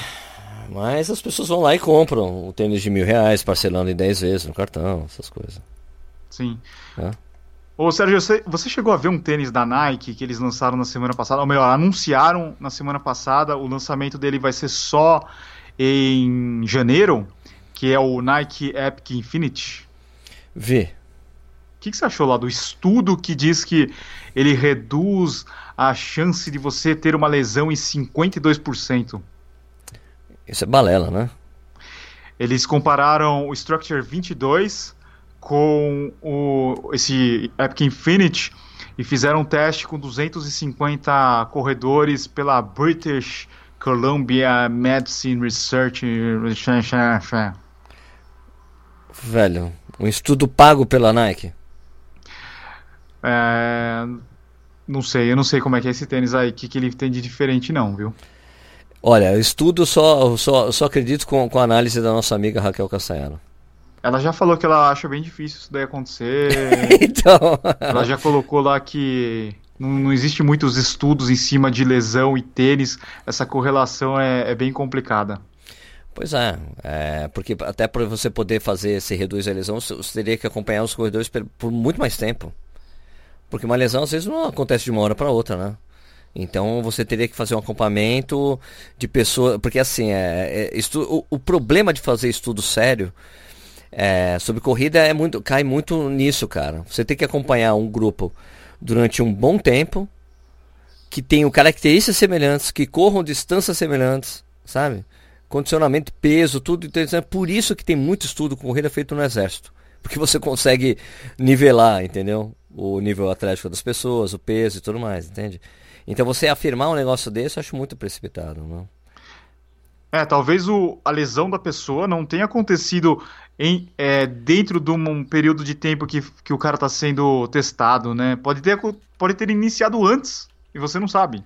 Mas as pessoas vão lá e compram o tênis de mil reais, parcelando em 10 vezes no cartão, essas coisas. Sim. É. Ô Sérgio, você, você chegou a ver um tênis da Nike que eles lançaram na semana passada? Ou melhor, anunciaram na semana passada. O lançamento dele vai ser só em janeiro, que é o Nike Epic Infinity. Vê. O que, que você achou lá do estudo que diz que ele reduz a chance de você ter uma lesão em 52%. Isso é balela, né? Eles compararam o Structure 22 com o, esse Epic Infinity e fizeram um teste com 250 corredores pela British Columbia Medicine Research. Velho, um estudo pago pela Nike. É, não sei, eu não sei como é que é esse tênis aí, o que, que ele tem de diferente não, viu? Olha, estudo só, só, só acredito com, com a análise da nossa amiga Raquel Castanharo. Ela já falou que ela acha bem difícil isso daí acontecer. [laughs] então. Ela já colocou lá que não, não existe muitos estudos em cima de lesão e tênis. Essa correlação é, é bem complicada. Pois é, é, porque até para você poder fazer esse reduz a lesão, você teria que acompanhar os corredores por, por muito mais tempo. Porque uma lesão às vezes não acontece de uma hora para outra, né? Então você teria que fazer um acompanhamento de pessoas. Porque assim, é, é estu, o, o, problema de fazer estudo sério é, sobre corrida é muito, cai muito nisso, cara. Você tem que acompanhar um grupo durante um bom tempo, que tenham características semelhantes, que corram distâncias semelhantes, sabe? Condicionamento, peso, tudo. Então, é por isso que tem muito estudo com corrida feito no exército. Porque você consegue nivelar, entendeu? o nível atlético das pessoas, o peso e tudo mais, entende? Então você afirmar um negócio desse eu acho muito precipitado, não? É, talvez o, a lesão da pessoa não tenha acontecido em, é, dentro de um período de tempo que, que o cara está sendo testado, né? Pode ter, pode ter iniciado antes e você não sabe.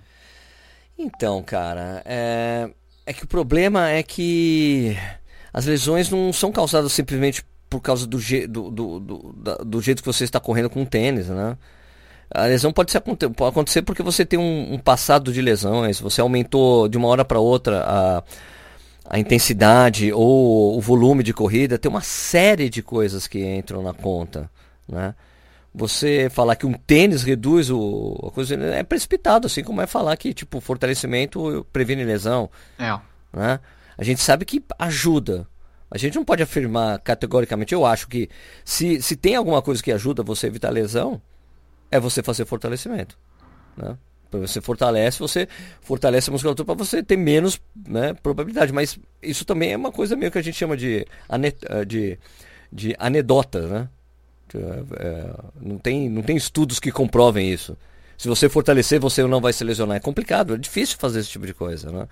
Então, cara, é, é que o problema é que as lesões não são causadas simplesmente por causa do, do, do, do, do jeito que você está correndo com o tênis, né? A lesão pode, ser, pode acontecer porque você tem um, um, passado de lesões, você aumentou de uma hora para outra a, a intensidade ou o volume de corrida, tem uma série de coisas que entram na conta, né? Você falar que um tênis reduz o, a coisa é precipitado, assim como é falar que tipo fortalecimento previne lesão. É. Né? A gente sabe que ajuda, a gente não pode afirmar categoricamente. Eu acho que se, se tem alguma coisa que ajuda você a evitar lesão, é você fazer fortalecimento. Né? Você fortalece, você fortalece a musculatura para você ter menos né, probabilidade. Mas isso também é uma coisa meio que a gente chama de, eh, de, de anedota, né? É, não, tem, não tem estudos que comprovem isso. Se você fortalecer, você não vai se lesionar. É complicado, é difícil fazer esse tipo de coisa, né?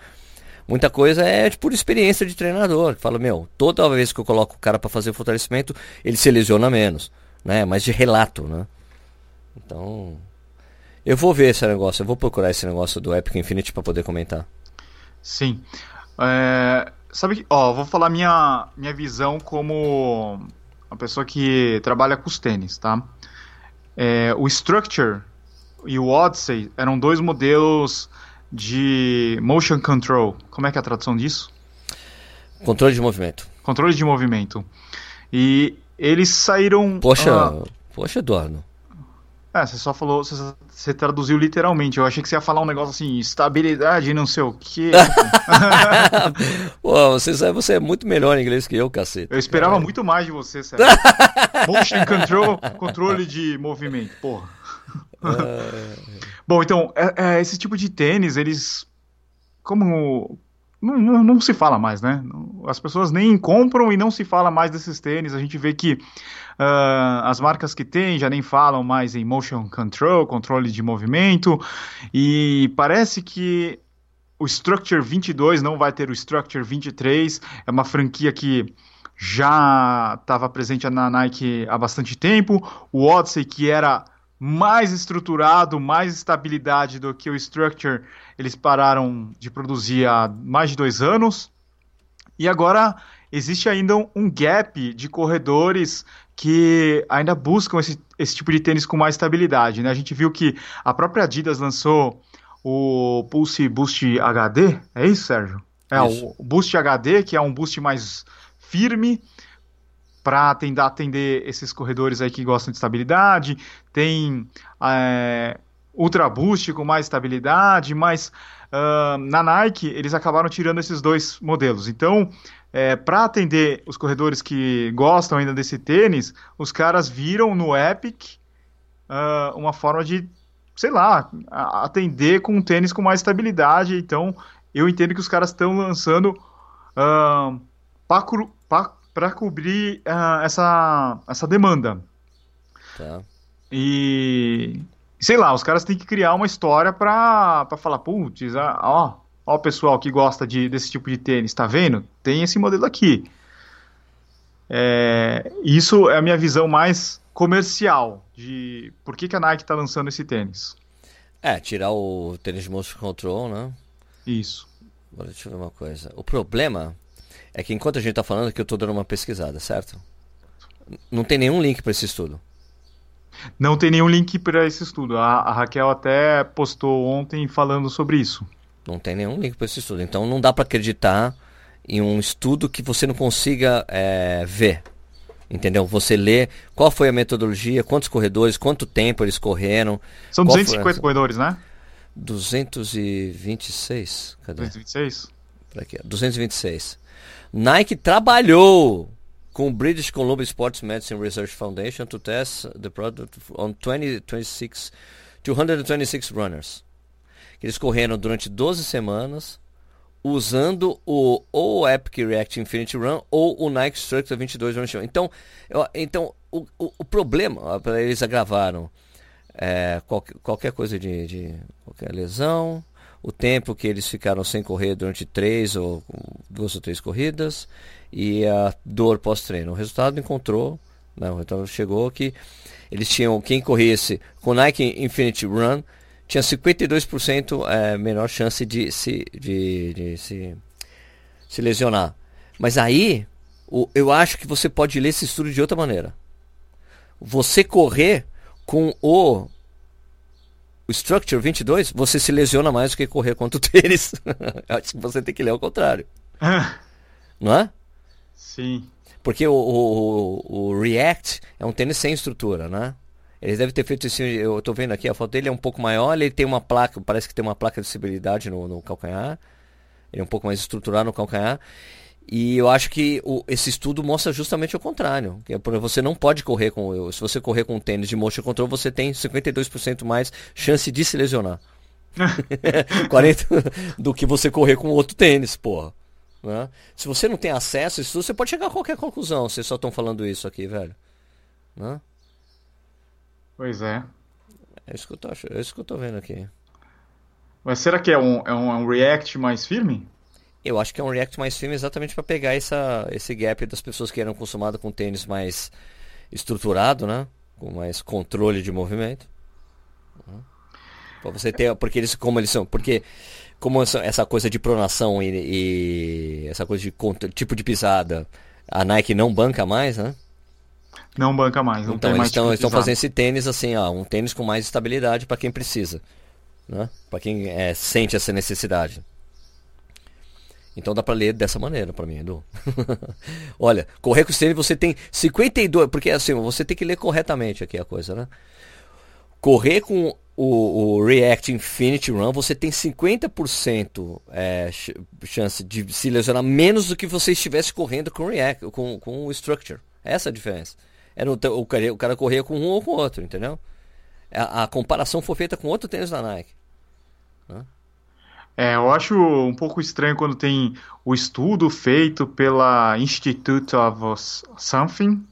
Muita coisa é por experiência de treinador. Fala, meu, toda vez que eu coloco o cara para fazer fortalecimento, ele se lesiona menos, né? Mas de relato, né? Então, eu vou ver esse negócio, eu vou procurar esse negócio do Epic Infinity para poder comentar. Sim. É, sabe que, ó, vou falar minha minha visão como uma pessoa que trabalha com os tênis, tá? É, o Structure e o Odyssey eram dois modelos de motion control. Como é que é a tradução disso? Controle de movimento. Controle de movimento. E eles saíram. Poxa, uh... poxa, Eduardo. É, você só falou, você, você, traduziu literalmente. Eu achei que você ia falar um negócio assim, estabilidade, não sei o quê. [laughs] Pô, você, você é muito melhor em inglês que eu, cacete. Eu esperava muito mais de você, sério. [laughs] Motion control, controle de movimento, porra. É... Bom, então, é, é, esse tipo de tênis, eles. Como. Não, não, não, se fala mais, né? As pessoas nem compram e não se fala mais desses tênis. A gente vê que Uh, as marcas que tem já nem falam mais em motion control, controle de movimento, e parece que o Structure 22 não vai ter o Structure 23, é uma franquia que já estava presente na Nike há bastante tempo, o Odyssey que era mais estruturado, mais estabilidade do que o Structure, eles pararam de produzir há mais de dois anos, e agora existe ainda um gap de corredores que ainda buscam esse, esse tipo de tênis com mais estabilidade. Né? A gente viu que a própria Adidas lançou o Pulse Boost HD, é isso, Sérgio? É, isso. o Boost HD, que é um boost mais firme para tentar atender esses corredores aí que gostam de estabilidade. Tem é, Ultra Boost com mais estabilidade, mas uh, na Nike eles acabaram tirando esses dois modelos. Então, é, para atender os corredores que gostam ainda desse tênis, os caras viram no Epic uh, uma forma de, sei lá, atender com um tênis com mais estabilidade. Então, eu entendo que os caras estão lançando uh, para cobrir uh, essa, essa demanda. Tá. E sei lá, os caras têm que criar uma história para falar, putz, ó, Ó, o pessoal que gosta de, desse tipo de tênis, tá vendo? Tem esse modelo aqui. É, isso é a minha visão mais comercial de por que, que a Nike está lançando esse tênis. É, tirar o tênis de motion control, né? Isso. Agora deixa eu ver uma coisa. O problema é que enquanto a gente está falando que eu estou dando uma pesquisada, certo? Não tem nenhum link para esse estudo. Não tem nenhum link para esse estudo. A, a Raquel até postou ontem falando sobre isso. Não tem nenhum link para esse estudo. Então não dá para acreditar em um estudo que você não consiga é, ver. Entendeu? Você lê qual foi a metodologia, quantos corredores, quanto tempo eles correram. São 250 corredores, né? 226. Cadê? 226? Aqui, 226. Nike trabalhou com o British Columbia Sports Medicine Research Foundation to test the product on 20, 26, 226 runners. Eles correram durante 12 semanas usando o ou o Epic React Infinity Run ou o Nike Structure 22 Run Show. Então, eu, então o, o, o problema, eles agravaram é, qualquer, qualquer coisa de, de, qualquer lesão, o tempo que eles ficaram sem correr durante três ou duas ou três corridas e a dor pós-treino. O resultado encontrou, né, o resultado chegou que eles tinham quem corresse com Nike Infinity Run tinha 52% é, menor chance de se, de, de se, se lesionar. Mas aí, o, eu acho que você pode ler esse estudo de outra maneira. Você correr com o, Structure 22, você se lesiona mais do que correr contra o [laughs] tênis. acho que você tem que ler ao contrário. Não é? Sim. Porque o, o, o React é um tênis sem estrutura, né? Eles devem ter feito isso. Eu estou vendo aqui, a foto dele é um pouco maior. Ele tem uma placa, parece que tem uma placa de estabilidade no, no calcanhar. Ele é um pouco mais estruturado no calcanhar. E eu acho que o, esse estudo mostra justamente o contrário. Que é, você não pode correr com. Se você correr com um tênis de motion control, você tem 52% mais chance de se lesionar. [laughs] [laughs] 40 do que você correr com outro tênis, porra. Né? Se você não tem acesso a isso, você pode chegar a qualquer conclusão. Vocês só estão falando isso aqui, velho. Né? Pois é. É isso que eu tô, é isso que eu tô vendo aqui. Mas será que é um, é um, é um React mais firme? Eu acho que é um React mais firme exatamente para pegar essa, esse gap das pessoas que eram acostumadas com tênis mais estruturado, né? Com mais controle de movimento. Para você ter, porque eles como eles são, porque como essa coisa de pronação e, e essa coisa de tipo de pisada, a Nike não banca mais, né? Não banca mais. Não então eles estão tipo fazendo esse tênis assim, ó, um tênis com mais estabilidade para quem precisa, né? Para quem é, sente essa necessidade. Então dá para ler dessa maneira para mim, Edu. [laughs] Olha, correr com o tênis você tem 52, porque assim, você tem que ler corretamente aqui a coisa, né? Correr com o, o React Infinity Run, você tem 50% é, chance de se lesionar menos do que você estivesse correndo com o React, com, com o Structure. Essa é a diferença. Era o, o, cara, o cara corria com um ou com o outro, entendeu? A, a comparação foi feita com outro tênis da Nike. Né? É, eu acho um pouco estranho quando tem o estudo feito pela Institute of Something,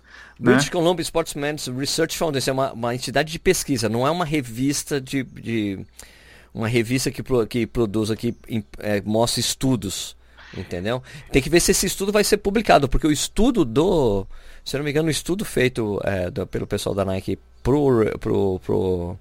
né? British Columbia Sportsman's Research Foundation é uma, uma, entidade de pesquisa, não é uma revista de, de uma revista que, que produz aqui é, mostra estudos, entendeu? Tem que ver se esse estudo vai ser publicado, porque o estudo do, se não me engano, o estudo feito é, do, pelo pessoal da Nike pro pro pro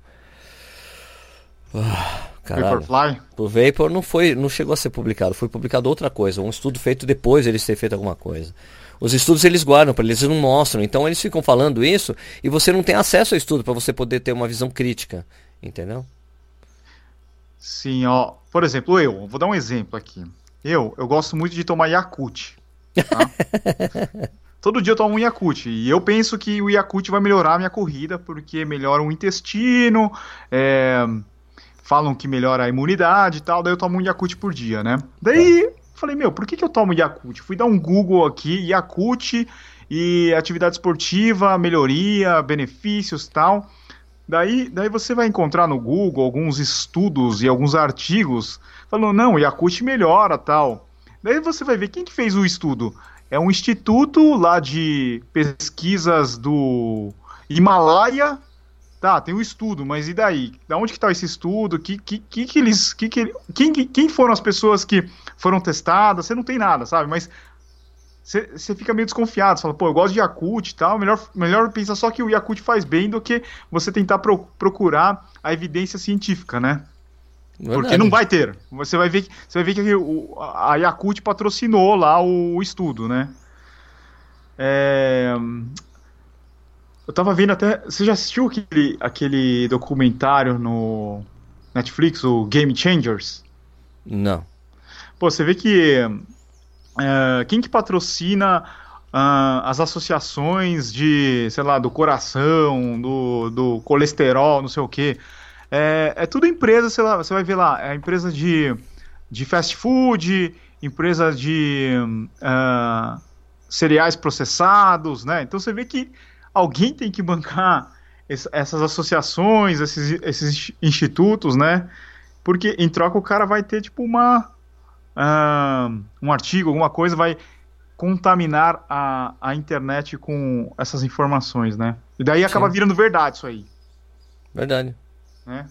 ah, caralho, Vaporfly? Pro Vapor não foi, não chegou a ser publicado, foi publicado outra coisa, um estudo feito depois eles terem feito alguma coisa. Os estudos eles guardam para eles, eles não mostram. Então eles ficam falando isso e você não tem acesso ao estudo para você poder ter uma visão crítica, entendeu? Sim, ó. Por exemplo, eu, vou dar um exemplo aqui. Eu, eu gosto muito de tomar Yakult. Tá? [laughs] Todo dia eu tomo um Yakult. E eu penso que o Yakult vai melhorar a minha corrida, porque melhora o intestino, é, falam que melhora a imunidade e tal. Daí eu tomo um Yakult por dia, né? Daí tá. Falei, meu, por que, que eu tomo Yakult? Fui dar um Google aqui, Yakult e atividade esportiva, melhoria, benefícios tal. Daí, daí você vai encontrar no Google alguns estudos e alguns artigos falando, não, Yakult melhora tal. Daí você vai ver quem que fez o estudo. É um instituto lá de pesquisas do Himalaia Tá, tem um estudo, mas e daí? Da onde que tá esse estudo? Que, que, que, que eles. Que, que, quem, quem foram as pessoas que foram testadas? Você não tem nada, sabe? Mas você fica meio desconfiado. Você fala, pô, eu gosto de Yakult e tal. Melhor, melhor pensar só que o Yakult faz bem do que você tentar pro, procurar a evidência científica, né? Verdade. Porque não vai ter. Você vai ver, você vai ver que o, a Yakult patrocinou lá o, o estudo, né? É, eu tava vendo até. Você já assistiu aquele, aquele documentário no Netflix, o Game Changers? Não. Pô, você vê que. É, quem que patrocina uh, as associações de, sei lá, do coração, do, do colesterol, não sei o quê? É, é tudo empresa, sei lá, você vai ver lá, é empresa de, de fast food, empresa de uh, cereais processados, né? Então você vê que alguém tem que bancar essas associações, esses, esses institutos, né? Porque em troca o cara vai ter tipo uma uh, um artigo, alguma coisa, vai contaminar a, a internet com essas informações, né? E daí acaba Sim. virando verdade isso aí. Verdade. Né?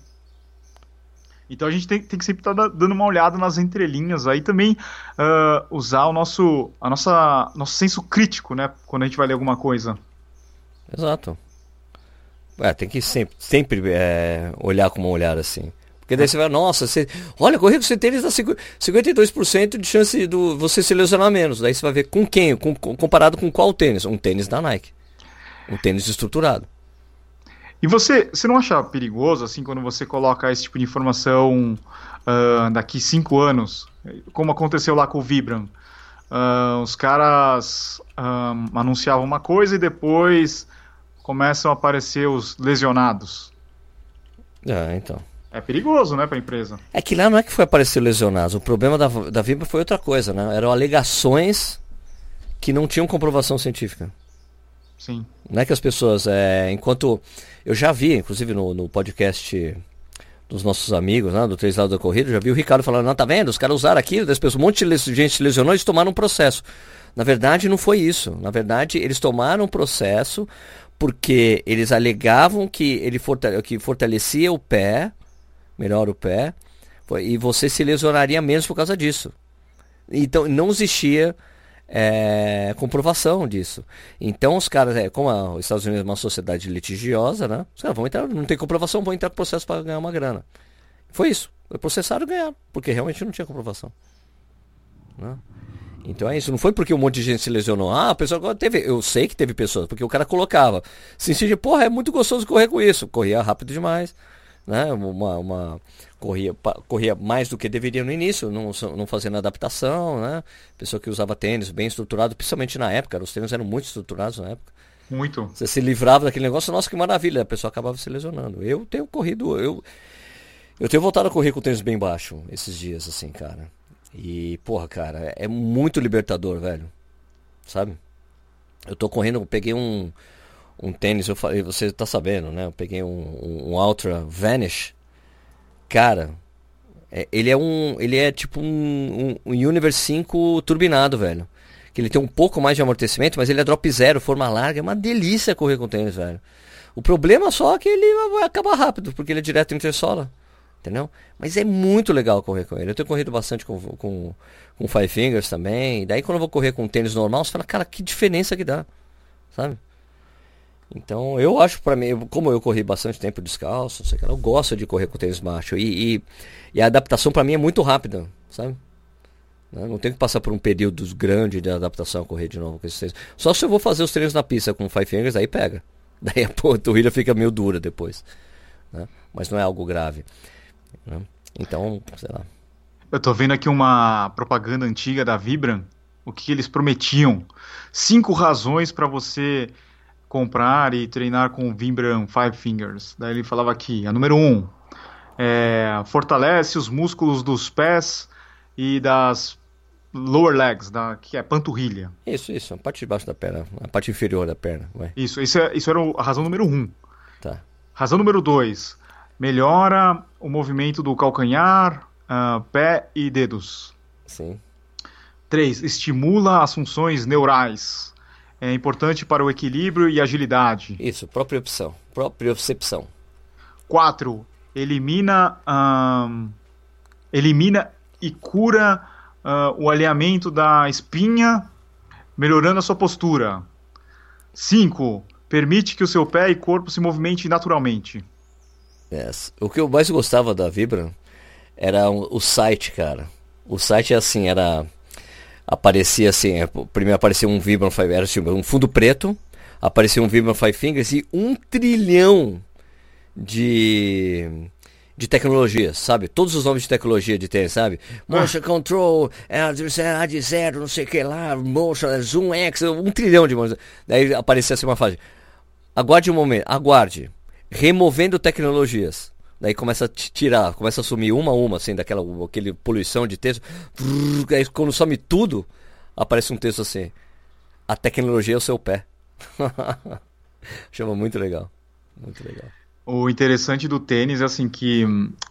Então a gente tem, tem que sempre estar tá dando uma olhada nas entrelinhas aí também uh, usar o nosso a nossa nosso senso crítico, né? Quando a gente vai ler alguma coisa. Exato. É, tem que sempre, sempre é, olhar com uma olhada assim. Porque daí você vai, nossa, você, olha, correr com tênis dá 52% de chance de você se lesionar menos. Daí você vai ver com quem, com, comparado com qual tênis? Um tênis da Nike. Um tênis estruturado. E você, você não acha perigoso, assim, quando você coloca esse tipo de informação uh, daqui cinco anos, como aconteceu lá com o Vibram? Uh, os caras uh, anunciavam uma coisa e depois começam a aparecer os lesionados. É, então. É perigoso, né, para a empresa. É que lá não é que foi aparecer lesionados. O problema da, da Vibra foi outra coisa, né? Eram alegações que não tinham comprovação científica. Sim. Não é que as pessoas, é, enquanto eu já vi, inclusive no, no podcast dos nossos amigos, né, do Três Lados da Corrida, já vi o Ricardo falando, não, tá vendo? Os caras usaram aquilo, das pessoas, um monte de gente se lesionou, eles tomaram um processo. Na verdade, não foi isso. Na verdade, eles tomaram um processo porque eles alegavam que ele fortale que fortalecia o pé, melhor o pé, e você se lesionaria menos por causa disso. Então não existia é, comprovação disso. Então os caras, é, como a, os Estados Unidos é uma sociedade litigiosa, né? Os caras vão entrar, não tem comprovação, vão entrar com processo para ganhar uma grana. Foi isso. Processaram e ganharam, porque realmente não tinha comprovação. Né? Então é isso, não foi porque um monte de gente se lesionou. Ah, a pessoa agora teve. Eu sei que teve pessoas, porque o cara colocava. Sim, sim, porra, é muito gostoso correr com isso. Corria rápido demais. Né? Uma, uma corria, corria mais do que deveria no início, não, não fazendo adaptação, né? Pessoa que usava tênis bem estruturado, principalmente na época, os tênis eram muito estruturados na época. Muito. Você se livrava daquele negócio, nossa, que maravilha, a pessoa acabava se lesionando. Eu tenho corrido, eu eu tenho voltado a correr com o tênis bem baixo esses dias, assim, cara. E, porra, cara, é muito libertador, velho. Sabe? Eu tô correndo, eu peguei um, um tênis, eu falei, você tá sabendo, né? Eu peguei um, um Ultra Vanish. Cara, é, ele é um. Ele é tipo um, um, um Universe 5 turbinado, velho. Que ele tem um pouco mais de amortecimento, mas ele é drop zero, forma larga. É uma delícia correr com tênis, velho. O problema só é que ele vai acabar rápido, porque ele é direto intersola. Entendeu? Mas é muito legal correr com ele. Eu tenho corrido bastante com, com, com Five Fingers também. E daí quando eu vou correr com tênis normal, você fala, cara, que diferença que dá. Sabe? Então eu acho para mim, como eu corri bastante tempo descalço, sei lá, eu gosto de correr com tênis macho. E, e, e a adaptação para mim é muito rápida, sabe? Né? Não tenho que passar por um período grande de adaptação a correr de novo com esses tênis. Só se eu vou fazer os treinos na pista com Five Fingers, aí pega. [laughs] Daí a panturrilha fica meio dura depois. Né? Mas não é algo grave. Né? Então, sei lá. Eu tô vendo aqui uma propaganda antiga da Vibram. O que, que eles prometiam? Cinco razões para você comprar e treinar com o Vibram Five Fingers. Daí ele falava aqui, a número um, é, fortalece os músculos dos pés e das lower legs, da, que é panturrilha. Isso, isso, a parte de baixo da perna, a parte inferior da perna. Ué. Isso, isso, é, isso era a razão número um. Tá. Razão número dois, melhora o movimento do calcanhar, uh, pé e dedos. Sim. 3. Estimula as funções neurais. É importante para o equilíbrio e agilidade. Isso, própria opção, própria percepção. 4. Elimina, um, elimina e cura uh, o alinhamento da espinha, melhorando a sua postura. 5. Permite que o seu pé e corpo se movimentem naturalmente. Yes. O que eu mais gostava da Vibram era o site, cara. O site é assim, era aparecia assim, é, primeiro aparecia um Vibram Five, era assim, um fundo preto, aparecia um Vibram Five Fingers e um trilhão de de tecnologias, sabe? Todos os nomes de tecnologia de tênis, sabe? Motion ah. Control, A de zero, não sei o que lá, Motion, Zoom X, um trilhão de Daí aparecia assim uma fase. Aguarde um momento, aguarde removendo tecnologias. Daí começa a tirar, começa a sumir uma a uma, assim, daquela aquele poluição de texto. Aí quando some tudo, aparece um texto assim. A tecnologia é o seu pé. [laughs] Chama muito legal. Muito legal. O interessante do tênis é assim que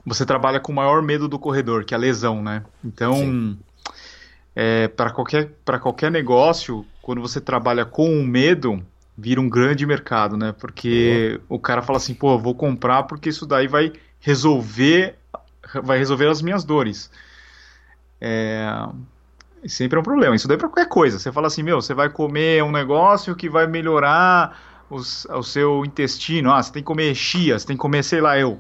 você trabalha com o maior medo do corredor, que é a lesão, né? Então, é, para qualquer, qualquer negócio, quando você trabalha com o medo, vira um grande mercado, né? Porque uhum. o cara fala assim, pô, vou comprar porque isso daí vai resolver, vai resolver as minhas dores. É, sempre é um problema. Isso daí é para qualquer coisa. Você fala assim, meu, você vai comer um negócio que vai melhorar os, o seu intestino. Ah, você tem que comer chia, você tem que comer, sei lá, eu.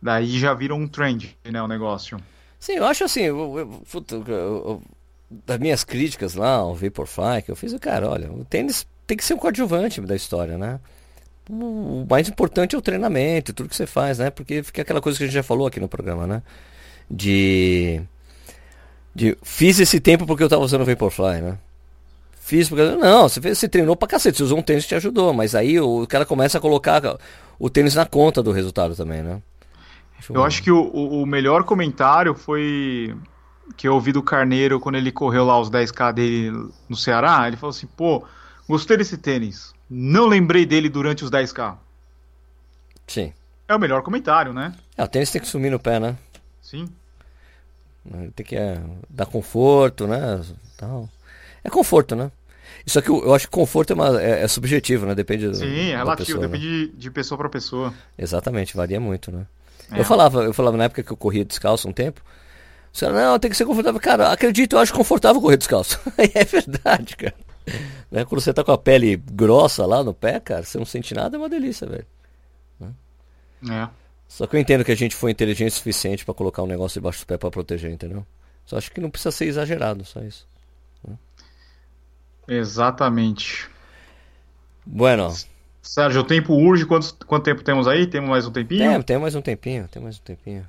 Daí já vira um trend, né, o negócio. Sim, eu acho assim, eu, eu, eu, das minhas críticas lá ao Vaporfly, que eu fiz, o cara, olha, o tênis tem que ser um coadjuvante da história, né? O mais importante é o treinamento, tudo que você faz, né? Porque fica aquela coisa que a gente já falou aqui no programa, né? De. de fiz esse tempo porque eu tava usando o Vaporfly, né? Fiz porque. Não, você, fez, você treinou pra cacete, você usou um tênis que te ajudou, mas aí o cara começa a colocar o tênis na conta do resultado também, né? Acho eu acho que o, o melhor comentário foi que eu ouvi do Carneiro quando ele correu lá os 10k dele no Ceará. Ele falou assim: pô, Gostei desse tênis. Não lembrei dele durante os 10K. Sim. É o melhor comentário, né? É, o tênis tem que sumir no pé, né? Sim. Tem que é, dar conforto, né? Tal. É conforto, né? Isso aqui eu acho que conforto é, uma, é, é subjetivo, né? Depende Sim, é relativo, pessoa, depende né? de, de, pessoa para pessoa. Exatamente, varia muito, né? É. Eu falava, eu falava na época que eu corria descalço um tempo. Você não, tem que ser confortável. Cara, acredito, eu acho confortável correr descalço. [laughs] é verdade, cara. [laughs] Né? Quando você tá com a pele grossa lá no pé, cara, você não sente nada, é uma delícia, velho. Né? É. Só que eu entendo que a gente foi inteligente o suficiente para colocar um negócio debaixo do pé para proteger, entendeu? Só acho que não precisa ser exagerado, só isso. Né? Exatamente. Bueno, Sérgio, o tempo urge. Quanto, quanto tempo temos aí? Temos mais um tempinho? Tem, tem mais um tempinho, tem mais um tempinho.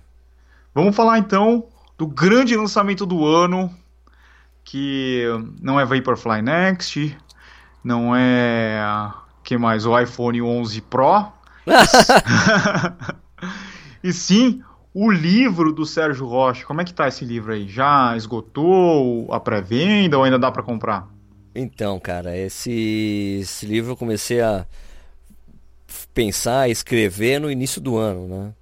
Vamos falar então do grande lançamento do ano, que não é Vaporfly Next, não é que mais o iPhone 11 Pro, [laughs] e sim o livro do Sérgio Rocha. Como é que tá esse livro aí? Já esgotou a pré-venda ou ainda dá para comprar? Então, cara, esse, esse livro eu comecei a pensar, escrever no início do ano, né?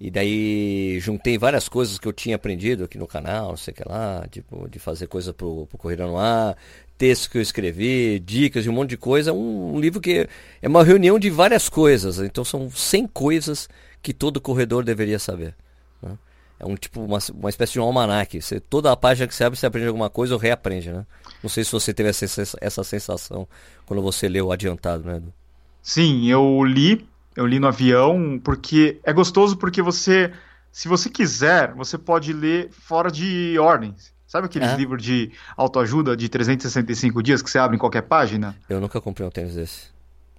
E daí juntei várias coisas que eu tinha aprendido aqui no canal, não sei o que lá, tipo, de fazer coisa pro, pro Corrida no Ar, textos que eu escrevi, dicas de um monte de coisa. Um, um, livro que é uma reunião de várias coisas. Então são 100 coisas que todo corredor deveria saber. Né? É um tipo, uma, uma espécie de um almanac. Você, toda a página que você abre, você aprende alguma coisa ou reaprende, né? Não sei se você teve essa, essa sensação quando você leu adiantado, né, Edu? Sim, eu li eu li no avião, porque é gostoso porque você, se você quiser, você pode ler fora de ordens. Sabe aqueles é. livros de autoajuda de 365 dias que você abre em qualquer página? Eu nunca comprei um tênis desse.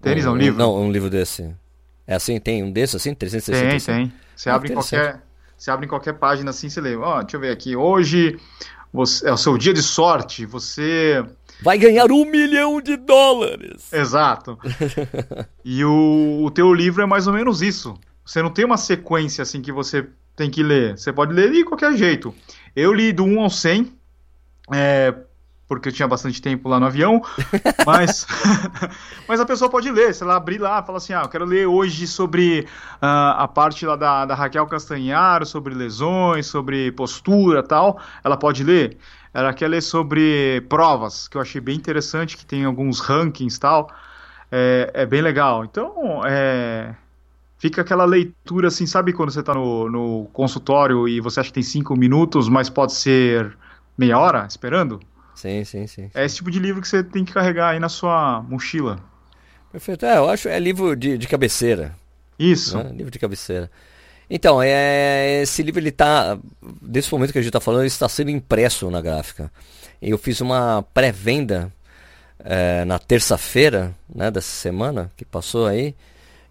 Tênis um, é um livro? Não, um livro desse. É assim, tem um desse assim, 365? Tem, tem. Você ah, abre em qualquer, você abre em qualquer página assim, você lê. Ó, oh, deixa eu ver aqui. Hoje você, é o seu dia de sorte. Você vai ganhar um milhão de dólares. Exato. [laughs] e o, o teu livro é mais ou menos isso. Você não tem uma sequência assim que você tem que ler. Você pode ler de qualquer jeito. Eu li do 1 ao 100, é, porque eu tinha bastante tempo lá no avião, [laughs] mas, [laughs] mas a pessoa pode ler, se ela abrir lá, fala assim, ah, eu quero ler hoje sobre uh, a parte lá da, da Raquel Castanharo, sobre lesões, sobre postura tal, ela pode ler. Ela quer ler sobre provas, que eu achei bem interessante, que tem alguns rankings tal. É, é bem legal. Então, é, fica aquela leitura assim, sabe quando você está no, no consultório e você acha que tem cinco minutos, mas pode ser meia hora esperando? Sim, sim, sim. É esse tipo de livro que você tem que carregar aí na sua mochila. Perfeito. É, eu acho é livro de, de cabeceira. Isso. Né? Livro de cabeceira. Então, é, esse livro, ele tá. Desse momento que a gente está falando, ele está sendo impresso na gráfica. Eu fiz uma pré-venda é, na terça-feira né, dessa semana, que passou aí,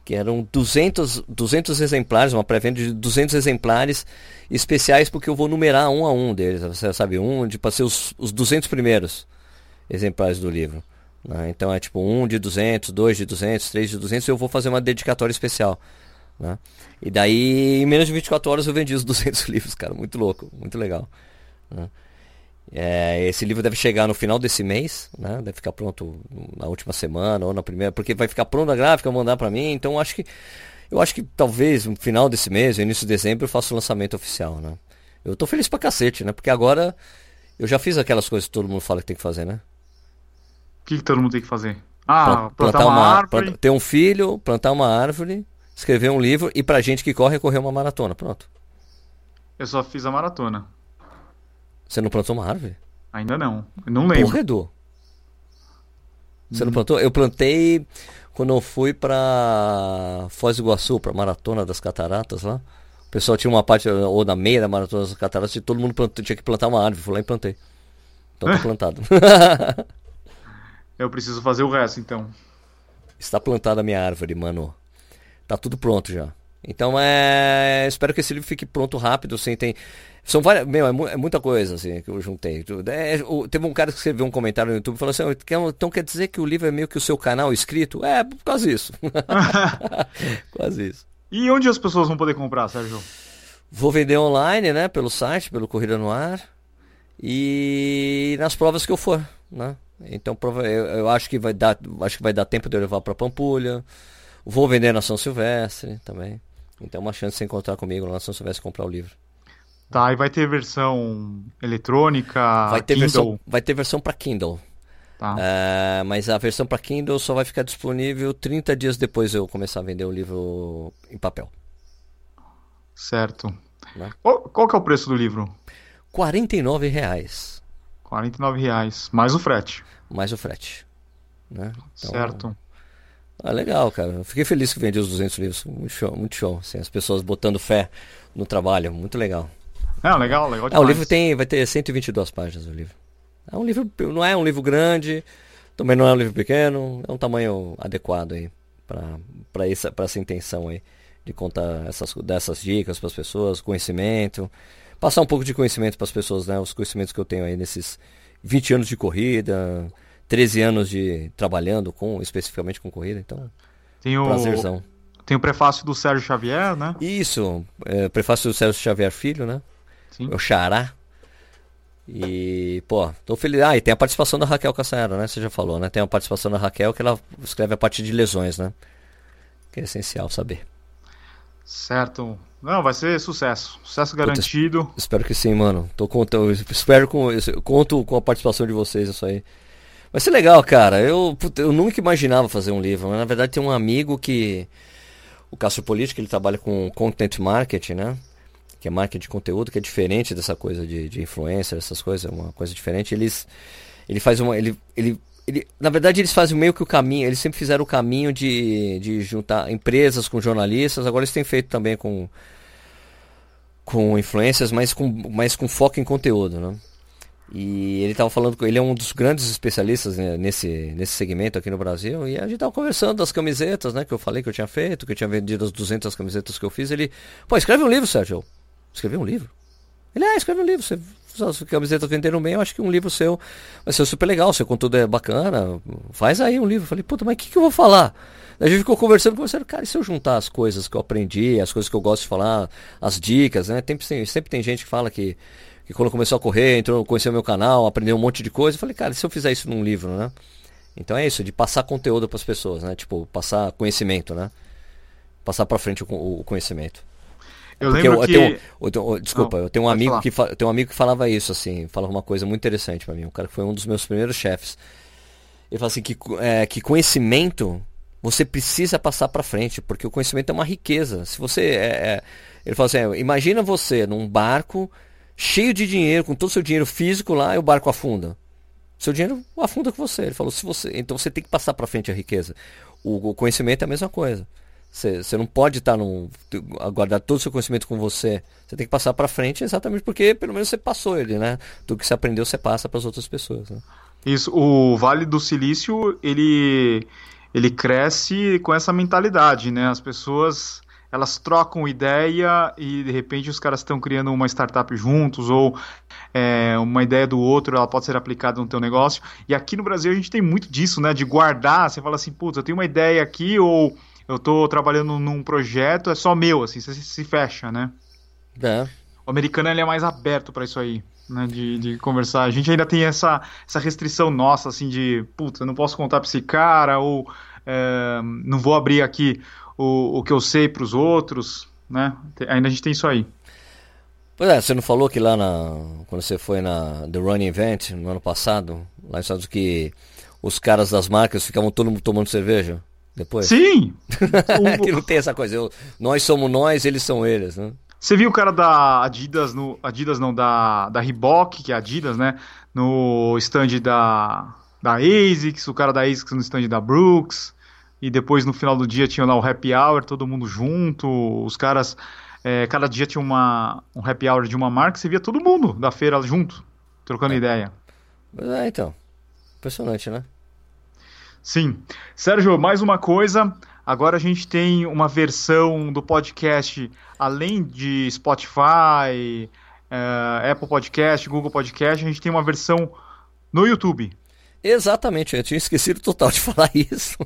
que eram 200, 200 exemplares, uma pré-venda de 200 exemplares especiais, porque eu vou numerar um a um deles. Você sabe, um de para ser os, os 200 primeiros exemplares do livro. Né? Então é tipo um de 200, dois de 200, três de 200, e eu vou fazer uma dedicatória especial. Né? E daí, em menos de 24 horas, eu vendi os [laughs] 200 livros, cara. Muito louco, muito legal. Né? É, esse livro deve chegar no final desse mês, né? Deve ficar pronto na última semana ou na primeira, porque vai ficar pronto a gráfica, mandar para mim. Então acho que eu acho que talvez no final desse mês, início de dezembro, eu faça o lançamento oficial, né? Eu tô feliz pra cacete, né? Porque agora eu já fiz aquelas coisas que todo mundo fala que tem que fazer, né? O que, que todo mundo tem que fazer? Ah, plantar, plantar uma, uma árvore. ter um filho, plantar uma árvore escrever um livro e pra gente que corre, correr uma maratona. Pronto. Eu só fiz a maratona. Você não plantou uma árvore? Ainda não. Eu não lembro. Corredor. Você hum. não plantou? Eu plantei quando eu fui pra Foz do Iguaçu, pra Maratona das Cataratas lá. O pessoal tinha uma parte, ou na meia da Maratona das Cataratas, e todo mundo plantou, tinha que plantar uma árvore. Fui lá e plantei. Então tá [laughs] plantado. eu preciso fazer o resto, então. Está plantada a minha árvore, mano. Tá tudo pronto já. Então é. Espero que esse livro fique pronto rápido, assim, tem. São várias. Meu, é, é muita coisa, assim, que eu juntei. É, o, teve um cara que escreveu um comentário no YouTube falando assim, então quer dizer que o livro é meio que o seu canal escrito? É, quase isso. [laughs] [laughs] quase isso. E onde as pessoas vão poder comprar, Sérgio? Vou vender online, né? Pelo site, pelo Corrida no Ar. E nas provas que eu for, né? Então eu, eu acho que vai dar. Acho que vai dar tempo de eu levar para Pampulha. Vou vender na São Silvestre também. Então, uma chance de você encontrar comigo lá na São Silvestre e comprar o livro. Tá, e vai ter versão eletrônica, vai ter Kindle? Versão, vai ter versão para Kindle. Tá. É, mas a versão para Kindle só vai ficar disponível 30 dias depois eu começar a vender o livro em papel. Certo. Né? Qual, qual que é o preço do livro? R$ reais. R$ reais, mais o frete. Mais o frete. Né? Então, certo. Ah, legal, cara. Eu fiquei feliz que vendi os 200 livros. Muito show, muito show. Assim, as pessoas botando fé no trabalho. Muito legal. É, legal, legal demais. É, o livro tem, vai ter 122 páginas, o livro. É um livro, não é um livro grande, também não é um livro pequeno, é um tamanho adequado aí para essa, essa intenção aí de contar essas, dessas dicas para as pessoas, conhecimento, passar um pouco de conhecimento para as pessoas, né? Os conhecimentos que eu tenho aí nesses 20 anos de corrida, 13 anos de trabalhando com especificamente com corrida, então tem o, prazerzão. Tem o prefácio do Sérgio Xavier, né? Isso, é, prefácio do Sérgio Xavier Filho, né? Sim. O Xará. E, pô, tô feliz. Ah, e tem a participação da Raquel Caçaera, né? Você já falou, né? Tem a participação da Raquel que ela escreve a partir de lesões, né? Que é essencial saber. Certo. Não, vai ser sucesso. Sucesso garantido. Puta, espero que sim, mano. Tô contando, espero com, conto com a participação de vocês isso aí. Vai ser legal, cara. Eu, eu nunca imaginava fazer um livro, mas na verdade tem um amigo que o Cássio Político, ele trabalha com content marketing, né? Que é marketing de conteúdo, que é diferente dessa coisa de, de influencer, essas coisas, é uma coisa diferente. Eles ele faz uma ele, ele ele, na verdade, eles fazem meio que o caminho, eles sempre fizeram o caminho de, de juntar empresas com jornalistas, agora eles têm feito também com, com influências, mas com, mas com foco em conteúdo, né? E ele estava falando, ele é um dos grandes especialistas né, nesse, nesse segmento aqui no Brasil. E a gente estava conversando das camisetas, né? Que eu falei que eu tinha feito, que eu tinha vendido as 200 camisetas que eu fiz. Ele, pô, escreve um livro, Sérgio. Escrevi um livro? Ele, ah, escreve um livro. Você as camisetas venderam bem, eu acho que um livro seu vai ser super legal, seu conteúdo é bacana, faz aí um livro. Eu falei, puta, mas o que, que eu vou falar? a gente ficou conversando, conversando, cara, e se eu juntar as coisas que eu aprendi, as coisas que eu gosto de falar, as dicas, né? Sempre, sempre tem gente que fala que, que quando começou a correr, entrou, conheceu meu canal, aprendeu um monte de coisa. Eu falei, cara, e se eu fizer isso num livro, né? Então é isso, de passar conteúdo para as pessoas, né? Tipo, passar conhecimento, né? Passar para frente o, o conhecimento. Eu Porque lembro eu, que... eu tenho, eu tenho, desculpa, Não, eu tenho um amigo que tenho um amigo que falava isso assim, falava uma coisa muito interessante para mim. Um cara que foi um dos meus primeiros chefes. Ele fala assim que, é, que conhecimento você precisa passar para frente, porque o conhecimento é uma riqueza. Se você é, é, ele fala assim, é, imagina você num barco cheio de dinheiro, com todo o seu dinheiro físico lá, e o barco afunda. Seu dinheiro afunda com você. Ele falou, se você, então você tem que passar para frente a riqueza. O, o conhecimento é a mesma coisa. Você não pode estar tá guardar todo o seu conhecimento com você. Você tem que passar para frente exatamente porque pelo menos você passou ele, né? Tudo que você aprendeu você passa para as outras pessoas. Né? Isso. O Vale do Silício ele ele cresce com essa mentalidade, né? As pessoas elas trocam ideia e de repente os caras estão criando uma startup juntos ou é, uma ideia do outro ela pode ser aplicada no teu negócio. E aqui no Brasil a gente tem muito disso, né? De guardar. Você fala assim, putz, eu tenho uma ideia aqui ou eu tô trabalhando num projeto, é só meu, assim, você se fecha, né? É. O americano ele é mais aberto para isso aí, né? De, de conversar. A gente ainda tem essa, essa restrição nossa, assim, de puta, eu não posso contar pra esse cara, ou é, não vou abrir aqui o, o que eu sei para os outros, né? Ainda a gente tem isso aí. Pois é, você não falou que lá na. Quando você foi na The Running Event no ano passado, lá nos Estados que os caras das marcas ficavam todo mundo tomando cerveja? depois? Sim! [laughs] que não tem essa coisa. Eu, nós somos nós, eles são eles, né? Você viu o cara da Adidas, no, Adidas não, da, da Reebok, que é Adidas, né? No stand da, da ASICS, o cara da ASICS no stand da Brooks, e depois no final do dia tinha lá o happy hour, todo mundo junto, os caras, é, cada dia tinha uma, um happy hour de uma marca, você via todo mundo da feira junto, trocando é. ideia. É, então, impressionante, né? Sim. Sérgio, mais uma coisa. Agora a gente tem uma versão do podcast, além de Spotify, uh, Apple Podcast, Google Podcast, a gente tem uma versão no YouTube. Exatamente, eu tinha esquecido total de [laughs] falar isso.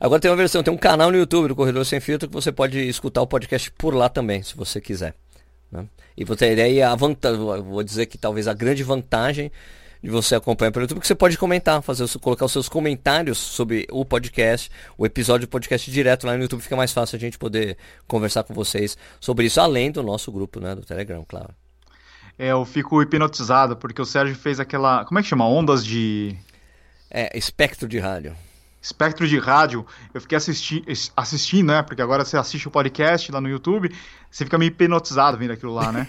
Agora tem uma versão, tem um canal no YouTube do Corredor Sem Filtro que você pode escutar o podcast por lá também, se você quiser. Né? E você ideia a vantagem, vou dizer que talvez a grande vantagem de você acompanhar pelo YouTube, que você pode comentar, fazer colocar os seus comentários sobre o podcast, o episódio do podcast direto lá no YouTube, fica mais fácil a gente poder conversar com vocês sobre isso, além do nosso grupo, né, do Telegram, claro. É, eu fico hipnotizado, porque o Sérgio fez aquela. Como é que chama? Ondas de. É, espectro de rádio espectro de rádio, eu fiquei assisti assistindo, né? Porque agora você assiste o podcast lá no YouTube, você fica meio hipnotizado vendo aquilo lá, né?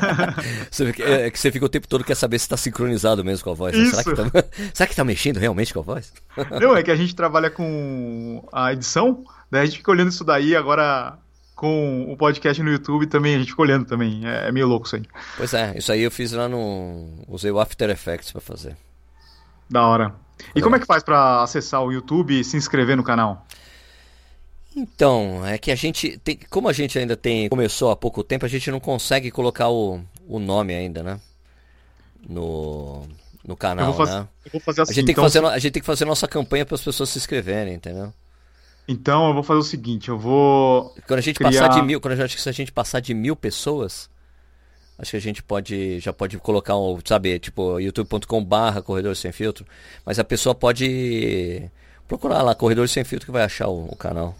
[laughs] você é, que você fica o tempo todo quer saber se está sincronizado mesmo com a voz. Né? Será, que tá, [laughs] será que tá mexendo realmente com a voz? Não, é que a gente trabalha com a edição, daí a gente fica olhando isso daí, agora com o podcast no YouTube também, a gente fica olhando também. É, é meio louco isso aí. Pois é, isso aí eu fiz lá no. Usei o After Effects para fazer. Da hora. E como é que faz para acessar o YouTube e se inscrever no canal? Então, é que a gente tem, como a gente ainda tem começou há pouco tempo, a gente não consegue colocar o, o nome ainda, né? No, no canal, eu vou fazer, né? Eu vou fazer assim, a, gente então, tem que fazer, a gente tem que fazer nossa campanha para as pessoas se inscreverem, entendeu? Então eu vou fazer o seguinte, eu vou. Quando a gente criar... passar de mil, quando a gente, se a gente passar de mil pessoas, acho que a gente pode já pode colocar um, sabe, tipo youtube.com/barra corredor sem filtro, mas a pessoa pode procurar lá corredor sem filtro que vai achar o, o canal.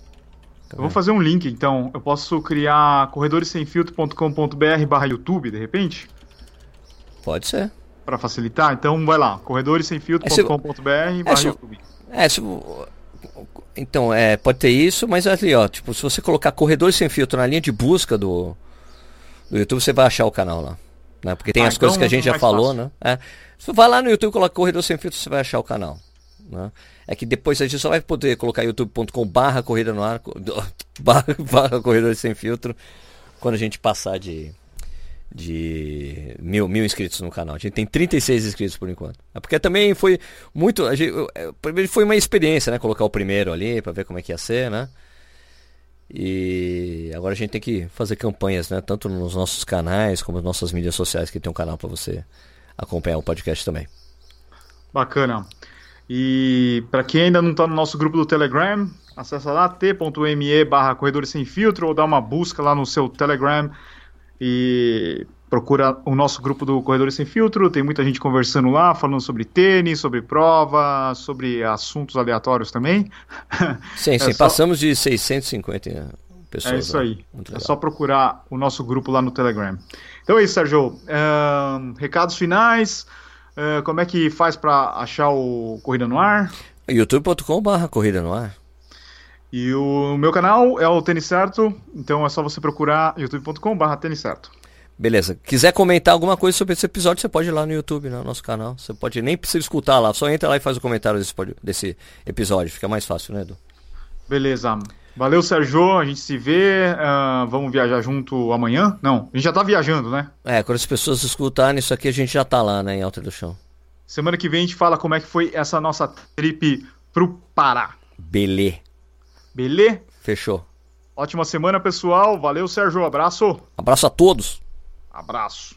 Eu vou fazer um link, então. Eu posso criar corredoressemfiltro.com.br barra YouTube, de repente? Pode ser. Para facilitar? Então vai lá, corredoressemfiltro.com.br é, barra YouTube. É, se, então, é, pode ter isso, mas ali, ó, tipo, se você colocar Corredores Sem Filtro na linha de busca do, do YouTube, você vai achar o canal lá. Né? Porque tem ah, as então coisas que a gente já falou, fácil. né? É, se você vai lá no YouTube e coloca Corredor Sem Filtro, você vai achar o canal. Né? É que depois a gente só vai poder colocar youtube.com barra corrida no ar, [laughs] barra, barra corredor sem filtro, quando a gente passar de, de mil, mil inscritos no canal. A gente tem 36 inscritos por enquanto. É porque também foi muito. A gente, é, foi uma experiência, né? Colocar o primeiro ali para ver como é que ia ser, né? E agora a gente tem que fazer campanhas, né? Tanto nos nossos canais como nas nossas mídias sociais, que tem um canal para você acompanhar o podcast também. Bacana. E para quem ainda não está no nosso grupo do Telegram, acessa lá t.me barra corredores sem filtro ou dá uma busca lá no seu Telegram e procura o nosso grupo do Corredores Sem Filtro. Tem muita gente conversando lá, falando sobre tênis, sobre prova, sobre assuntos aleatórios também. [laughs] Sim, é sim, só... passamos de 650 pessoas. É isso aí. É só procurar o nosso grupo lá no Telegram. Então é isso, Sérgio. Uh, recados finais. Uh, como é que faz para achar o Corrida no Ar? youtube.com/barra Corrida no Ar. E o meu canal é o Tênis Certo, então é só você procurar youtube.com.br Tênis Certo. Beleza. Quiser comentar alguma coisa sobre esse episódio, você pode ir lá no YouTube, no nosso canal. Você pode nem precisa escutar lá, só entra lá e faz o comentário desse, desse episódio. Fica mais fácil, né, Edu? Beleza. Valeu, Sérgio. A gente se vê. Uh, vamos viajar junto amanhã? Não, a gente já tá viajando, né? É, quando as pessoas escutarem isso aqui, a gente já tá lá, né, em Alta do Chão. Semana que vem a gente fala como é que foi essa nossa trip pro Pará. Beleza. Beleza? Fechou. Ótima semana, pessoal. Valeu, Sérgio. Abraço. Abraço a todos. Abraço.